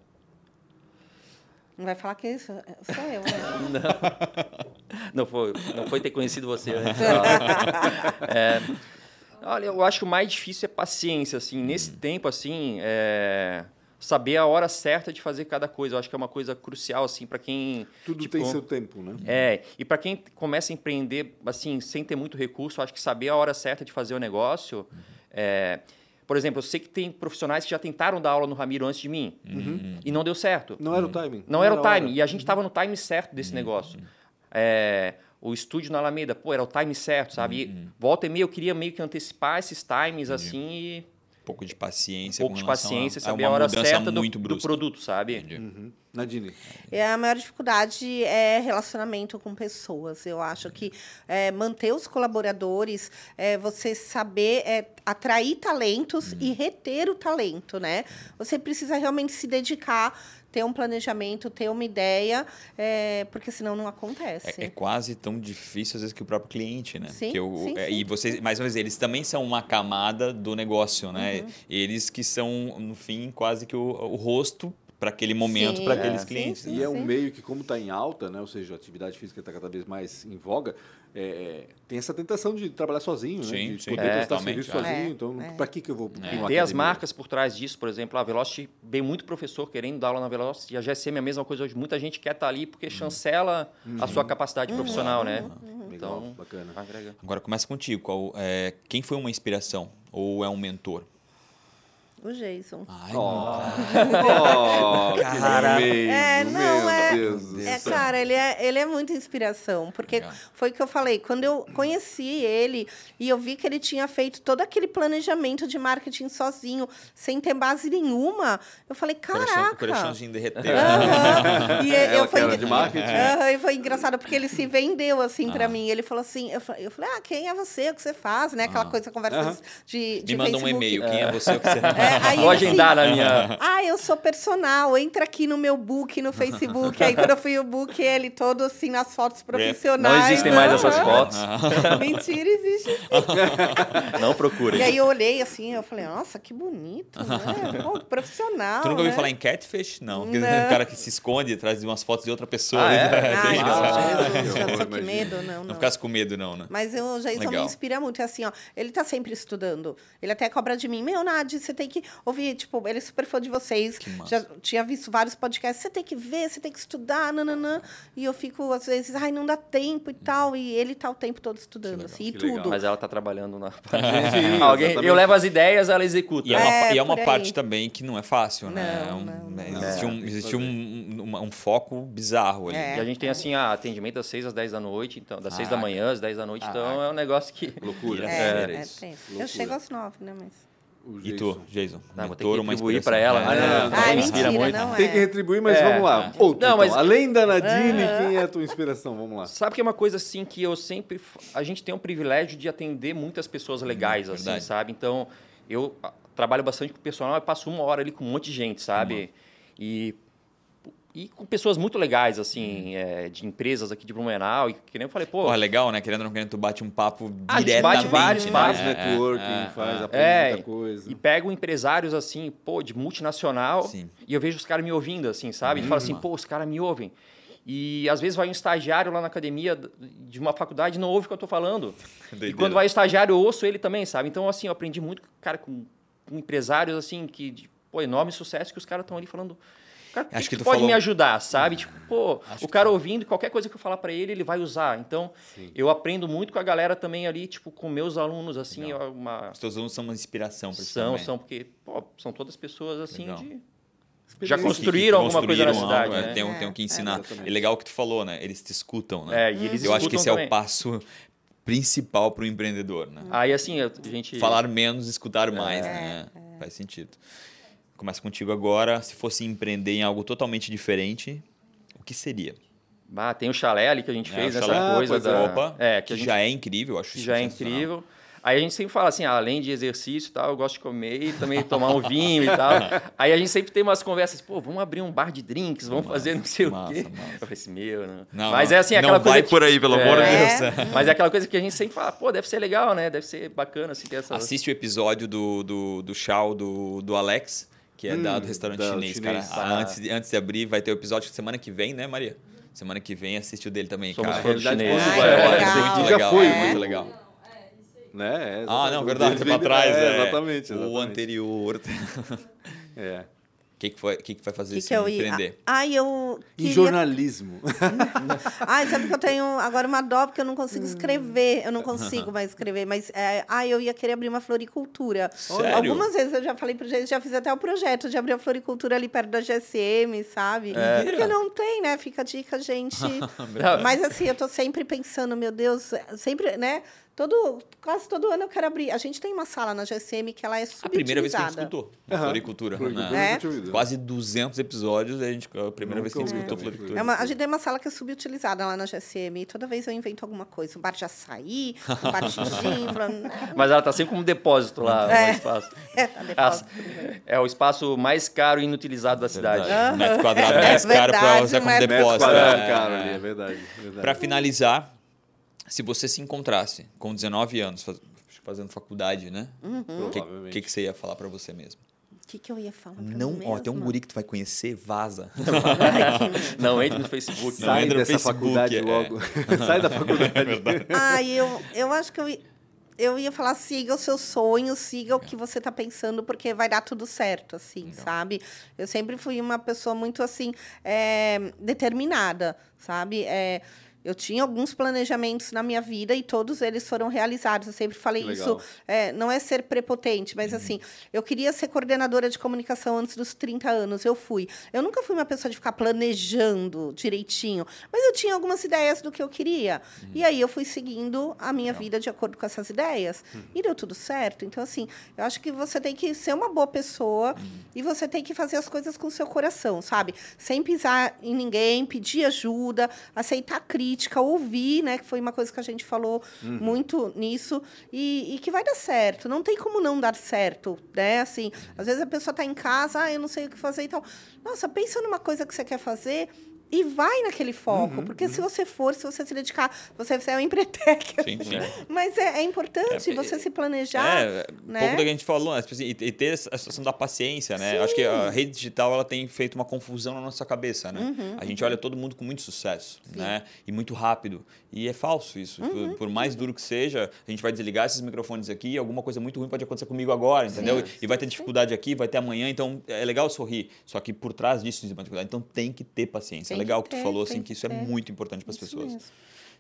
não vai falar que isso sou eu, né? Não foi, não foi ter conhecido você antes. É, olha, eu acho que o mais difícil é paciência, assim. Nesse tempo, assim, é, saber a hora certa de fazer cada coisa. Eu acho que é uma coisa crucial, assim, para quem... Tudo tipo, tem seu tempo, né? É, e para quem começa a empreender, assim, sem ter muito recurso, eu acho que saber a hora certa de fazer o negócio... é, por exemplo, eu sei que tem profissionais que já tentaram dar aula no Ramiro antes de mim e não deu certo. Não era o timing. Não era o a hora. time. E a gente estava no time certo desse negócio. É, o estúdio na Alameda, pô, era o time certo, sabe? E volta e meia eu queria meio que antecipar esses times assim e Um pouco de paciência. um pouco com de paciência, a, saber a hora certa do, do produto, sabe? Entendi. Uhum. Nadine. E a maior dificuldade é relacionamento com pessoas. Eu acho que é, manter os colaboradores, é, você saber é, atrair talentos e reter o talento, né? Você precisa realmente se dedicar, ter um planejamento, ter uma ideia, é, porque senão não acontece. É, é quase tão difícil às vezes que o próprio cliente, né? Sim, que eu, sim, é, sim. E vocês, mais uma vez, eles também são uma camada do negócio, né? Uhum. Eles que são, no fim, quase que o, o rosto para aquele momento, Sim, para aqueles é. clientes. Sim, né? E é um sim. meio que, como está em alta, né? ou seja, a atividade física está cada vez mais em voga, é, tem essa tentação de trabalhar sozinho, né? Sim, de sim. poder É, totalmente, serviço é. sozinho. É, Então, é. para que, que eu vou pra uma Ter as academia? marcas por trás disso, por exemplo, a Velocity, vem muito professor querendo dar aula na Velocity, e a GSM é a mesma coisa hoje. Muita gente quer estar ali porque chancela a sua capacidade profissional, né? Legal, Então, bacana. agrega. Agora começa contigo. Qual, é, quem foi uma inspiração? Ou é um mentor? O Jason. Ai, Oh, que Cara. É, não, meu é- É, cara, ele é, ele é muita inspiração, porque Legal. foi o que eu falei, quando eu conheci ele e eu vi que ele tinha feito todo aquele planejamento de marketing sozinho, sem ter base nenhuma, eu falei, caraca. o coraçãozinho derreteu. Aham. E eu foi, de marketing? Aham, e foi engraçado porque ele se vendeu assim pra Ah. mim. Ele falou assim, eu falei, eu falei, ah, quem é você? O que você faz, né? Aquela Ah. coisa, conversas Aham. de, de Me manda um e-mail. Quem é você? O que você... É, aí Vou assim, agendar na minha. ah, eu sou personal, entra aqui no meu book, no Facebook. Aí quando eu fui o book, ele todo assim nas fotos profissionais. Não existem mais essas fotos. Mentira, existe. Não procurem. E aí eu olhei assim, eu falei, nossa, que bonito, né? Pô, profissional. Tu nunca ouviu né? falar em catfish? Não. Porque Não. o cara que se esconde atrás de umas fotos de outra pessoa. Ah, é? Ai, isso. Jesus, Ah, imagino. medo, não, Não não. ficasse com medo, não, né? Mas eu, o Jason me inspira muito. É assim, ó. Ele tá sempre estudando. Ele até cobra de mim. Meu, Nadi, você tem que ouvir. Tipo, ele é super fã de vocês. Que. Já tinha visto vários podcasts. Você tem que ver, você tem que estudar, nananã. E eu fico, às vezes, ai, não dá tempo e tal. E ele tá o tempo todo estudando, legal, assim. E que legal. tudo. Mas ela tá trabalhando na Sim, Alguém, exatamente. eu levo as ideias, ela executa. E é uma, É, e é uma parte também que não é fácil, né? Não, É um- não, né, não. Existe, É, um, que existe um, uma- um foco bizarro ali. É. E a gente tem assim, ah, atendimento das 6 às 10 da noite, então, das 6 da Ah, manhã às 10 da noite, então Caraca. é um negócio que. Loucura. É, É, é, isso. tem. Eu chego às nove, né? Mas... E tu, Jason? Não, vou ter mentor, que retribuir pra ela, É. né? Ah, Ela Ai, me inspira mentira, muito. não é. Tem que retribuir, mas É. vamos lá. Outro, Não, então. mas- Além da Nadine, quem é a tua inspiração? Vamos lá. Sabe que é uma coisa assim que eu sempre. A gente tem o privilégio de atender muitas pessoas legais, assim, verdade. sabe? Então, eu ah, trabalho bastante com o personal e passo uma hora ali com um monte de gente, sabe? E e com pessoas muito legais, assim, é, de empresas aqui de Blumenau. E que nem eu falei, pô. Pô, legal, né? Querendo ou não querendo, tu bate um papo Ah, diretamente. bate vários né? Faz É, networking, é, faz, é. aprende É, muita coisa. E pego empresários assim, pô, de multinacional, Sim. e eu vejo os caras me ouvindo, assim, sabe? E falo assim, pô, os caras me ouvem. E às vezes vai um estagiário lá na academia de uma faculdade e não ouve o que eu tô falando. E quando vai o estagiário, eu ouço ele também, sabe? Então, assim, eu aprendi muito, cara, com, com empresários, assim, que, de, pô, enorme sucesso, que os caras estão ali falando. Cara, Acho que, que que tu pode falou- me ajudar, sabe? Tipo, pô, Acho o que cara ouvindo, qualquer coisa que eu falar para ele, ele vai usar. Então, eu aprendo muito com a galera também ali, tipo, com meus alunos, assim, Legal. uma, Os teus alunos são uma inspiração pra ti são, também. são, porque pô, são todas pessoas assim Legal. de. Já construíram alguma coisa na Construíram algo, cidade, é, né? Tem, um, tem um que ensinar. exatamente. e legal o que tu falou, né? Eles te escutam, né? É, e eles Eu acho que esse escutam é também. o passo principal para o empreendedor, né? Aí assim, a gente. Falar menos, escutar mais, É, né? Faz sentido. Começa contigo agora. Se fosse empreender em algo totalmente diferente, o que seria? Ah, tem o chalé ali que a gente É, fez, essa coisa pois da. é. Opa, é, que, que, gente, já é incrível, acho que já é incrível. Aí a gente sempre fala assim, ah, além de exercício e tal, eu gosto de comer e também tomar um vinho e tal. Aí a gente sempre tem umas conversas, pô, vamos abrir um bar de drinks, vamos Massa, fazer não sei massa, o quê. massa. Eu falei assim, meu, não. Não, Mas não, é assim, aquela não coisa. vai que- por aí, pelo amor de É. Deus. Mas é aquela coisa que a gente sempre fala, pô, deve ser legal, né? Deve ser bacana, assim, ter essa. Assiste o episódio do, do, do Chau do, do Alex, que é Hum, da, do restaurante da chinês, chinês. cara. Ah. Antes, de- antes de abrir, vai ter o episódio semana que vem, né, Maria? Semana que vem assiste o dele também, Somos cara. Realidade chinês. que é, legal. muito Já legal, foi, é, muito legal. Né? É, Ah, exatamente. não, verdade, deles pra trás. É, é. exatamente, O exatamente. anterior. É. O que, que, foi, que, que vai fazer que, esse que eu ia. empreender? Ai, eu. Em Queria... jornalismo. Ai, sabe que eu tenho agora uma dó porque eu não consigo escrever. Eu não consigo mais escrever. Mas é, ai, eu ia querer abrir uma floricultura. Sério? Algumas vezes eu já falei pro gente, já fiz até o projeto de abrir a floricultura ali perto da GSM, sabe? Porque não tem, né? Fica a dica, gente. Mas assim, eu tô sempre pensando, meu Deus, sempre, né? Todo, quase todo ano eu quero abrir. A gente tem uma sala na GSM que ela é A primeira vez que a gente subutilizada. escutou a Aham. floricultura. Floricultura, né? É. Quase 200 episódios, a, gente, a primeira vez que a gente escutou também. floricultura. É uma- a gente tem uma sala que é subutilizada lá na GSM. E toda vez eu invento alguma coisa. Um bar de açaí, um bar de falando, Mas ela tá sempre como depósito lá É. no espaço. É, tá depósito. É o espaço mais caro e inutilizado da cidade. Aham. Metro quadrado É mais caro para usar como Metro depósito. quadrado, é. cara, ali, é verdade. verdade. Para finalizar, se você se encontrasse com 19 anos, faz- fazendo faculdade, né? Uhum. O que, que, que você ia falar para você mesmo? O que, que eu ia falar pra Não, mim ó, tem um guri que tu vai conhecer, vaza. Não entre no Facebook. Não Sai entra dessa Facebook, faculdade é. logo. Sai da faculdade. Ah, eu, eu acho que eu, eu ia falar, siga os seus sonhos, siga o que você está pensando, porque vai dar tudo certo, assim, sabe? Eu sempre fui uma pessoa muito, assim, é, determinada, sabe? É, eu tinha alguns planejamentos na minha vida e todos eles foram realizados. Eu sempre falei isso, legal. é, não é ser prepotente, mas assim, eu queria ser coordenadora de comunicação antes dos 30 anos, eu fui. Eu nunca fui uma pessoa de ficar planejando direitinho, mas eu tinha algumas ideias do que eu queria. E aí eu fui seguindo a minha vida de acordo com essas ideias. E deu tudo certo. Então, assim, eu acho que você tem que ser uma boa pessoa e você tem que fazer as coisas com o seu coração, sabe? Sem pisar em ninguém, pedir ajuda, aceitar crítica, ouvir, né? Que foi uma coisa que a gente falou muito nisso. E, e que vai dar certo. Não tem como não dar certo, né? Assim, às vezes a pessoa está em casa, ah, eu não sei o que fazer e tal. Nossa, pensa numa coisa que você quer fazer e vai naquele foco. porque se você for, se você se dedicar, você é um empretec. Sim, sim. Mas é, é importante É, você se planejar. É, um né? pouco do que a gente falou, né? Tipo assim, E, ter a situação da paciência, né? Acho que a rede digital ela tem feito uma confusão na nossa cabeça, né? Uhum, a gente olha todo mundo com muito sucesso, né? E muito rápido. E é falso isso. Uhum. Por, por mais duro que seja, a gente vai desligar esses microfones aqui e alguma coisa muito ruim pode acontecer comigo agora, entendeu? E vai ter dificuldade aqui, vai ter amanhã, então é legal sorrir. Só que por trás disso existe uma dificuldade. Então tem que ter paciência. É legal que que tu falou, assim, que que isso é muito importante para as pessoas. mesmo.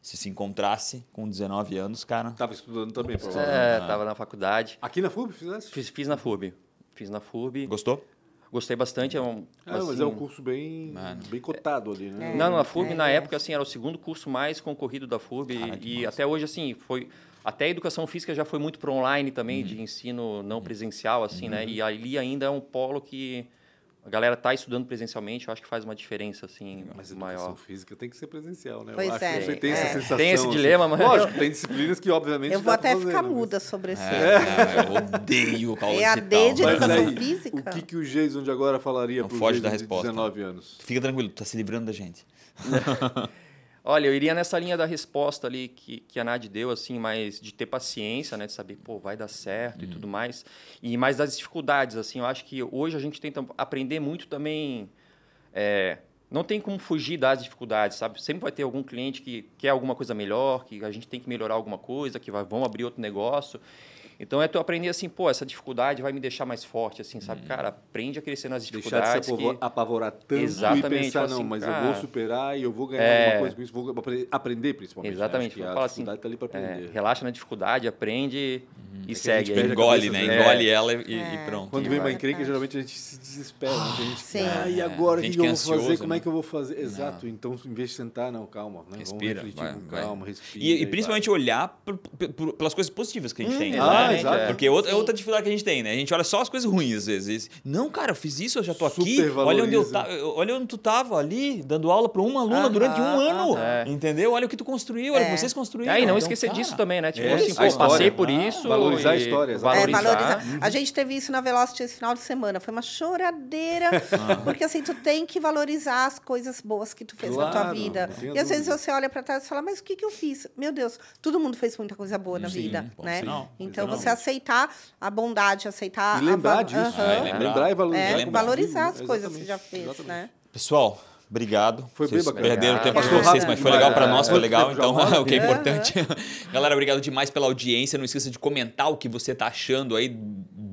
Se se encontrasse com 19 anos, cara. Tava estudando também, provavelmente. É, tava na faculdade. Aqui na FUB fizesse? Fiz, fiz na FUB. Fiz na FUB. Gostou? Gostei bastante. É um, Ah, mas assim, é um curso bem, Mano. bem cotado ali, né? Não, na FUB, É. na época, assim, era o segundo curso mais concorrido da FUB. Cara, e massa. até hoje, assim, foi. Até a educação física já foi muito para online também, Uhum. de ensino não presencial, assim, né? E ali ainda é um polo que a galera tá estudando presencialmente, eu acho que faz uma diferença, assim, Mas a maior. educação física tem que ser presencial, né? Pois eu acho é, que você tem é. essa sensação. Tem esse assim. dilema, mas- Lógico, tem disciplinas que, obviamente, Eu vou dá pra até fazer, ficar né? muda sobre esse. É, não, eu odeio aula EAD digital. de Mas educação aí, física. o que, que o Jason de agora falaria Não pro foge Jason da de resposta. 19 anos? Fica tranquilo, tu tá se livrando da gente. Olha, eu iria nessa linha da resposta ali que, que a Nad deu, assim, mas de ter paciência, né? De saber, pô, vai dar certo e tudo mais. E mais das dificuldades, assim. Eu acho que hoje a gente tenta aprender muito também... é, não tem como fugir das dificuldades, sabe? Sempre vai ter algum cliente que quer alguma coisa melhor, que a gente tem que melhorar alguma coisa, que vai, vão abrir outro negócio. Então é tu aprender assim, pô, essa dificuldade vai me deixar mais forte, assim, sabe? Cara, aprende a crescer nas Deixar de dificuldades. se apavo- que- apavorar tanto Exatamente, e pensar, tipo não, assim, mas eu cara, vou superar e eu vou ganhar é. alguma coisa com isso, vou apre- aprender principalmente. né? Exatamente, Acho que vou a falar assim, dificuldade tá ali para É, aprender. relaxa na dificuldade, aprende e É a segue. a Engole, cabeça, né? né? Engole ela e, e É. pronto. Quando É vem uma encrenca, geralmente a gente se desespera. né? Tem gente Sim. ah, e É, agora o que, eu é vou fazer? Como é né? que eu vou fazer? Exato. Então, em vez de sentar, não, calma. Né? Respira, Vamos vai, refletir com vai. calma, respira. E, e principalmente olhar pelas coisas positivas que a gente tem. né? Ah, Exatamente, exato. é. Porque outra, é outra dificuldade que a gente tem, né? A gente olha só as coisas ruins às vezes. Não, cara, eu fiz isso, eu já tô aqui. Olha onde eu ta... olha onde tu tava ali, dando aula para uma aluna Aham, durante um ano. É. Entendeu? Olha o que tu construiu, olha o que É. vocês construíram. Ah, e não Então, esquecer cara, disso também, né? Tipo É, assim, pô, história. passei por Ah, isso. valorizar a história, exatamente. É, Valorizar. valorizar. A gente teve isso na Velocity esse final de semana. Foi uma choradeira. Ah. porque assim, tu tem que valorizar as coisas boas que tu fez na tua Claro, vida. E às vezes você olha pra trás e fala, mas o que, que eu fiz? Meu Deus, todo mundo fez muita coisa boa na vida, né? então. Você aceitar a bondade, aceitar E a lembrar va- disso. Aham. É, né? lembrar. Lembrar e valorizar. É, lembrar. valorizar as Exatamente, coisas que já fez, exatamente. né? Pessoal, obrigado. Foi bem Vocês bacana. perderam o tempo de vocês, mas foi legal para né? nós, foi legal. Então, o que é importante. Galera, obrigado demais pela audiência. Não esqueça de comentar o que você tá achando aí.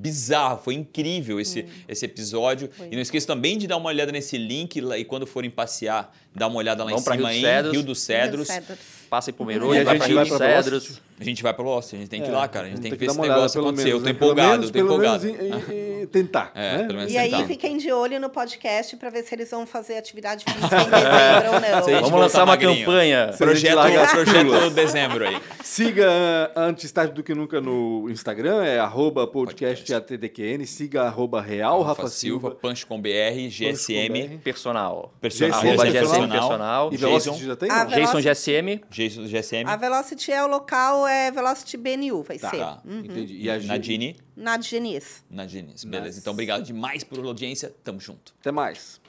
Bizarro, foi incrível esse, esse episódio. Foi. E não esqueça também de dar uma olhada nesse link lá, e quando forem passear, dá uma olhada lá Vamos em cima Rio em dos Cedros. Rio dos Cedros. Cedros. Passa aí pro E Merolho, a gente vai Rio pra Cedros. A gente vai pro Lost, a gente tem que ir lá, cara. A gente tem que ver dar esse negócio pelo acontecer. menos, Eu tô né? Pelo empolgado, menos- tô pelo empolgado. menos em- em tentar. É, né? pelo menos E aí tentar. fiquem de olho no podcast para ver se eles vão fazer atividade física em dezembro ou não. Vamos lançar uma magrinho. campanha. Projeto, projeto dezembro aí. Siga Antes Tarde do Que Nunca no Instagram, é arroba podcast ATDQN. Siga arroba real Rafa, Silva. Punch com BR, GSM, Personal. personal, GSM Personal. E Jason. Velocity já tem? Ah. Jason GSM. Jason, GSM, A Velocity é o local, é Velocity BNU, vai Tá, ser. tá. entendi. E a Nadine, Na Diniz. Nadine. Beleza. Então, obrigado demais por audiência. Tamo junto. Até mais.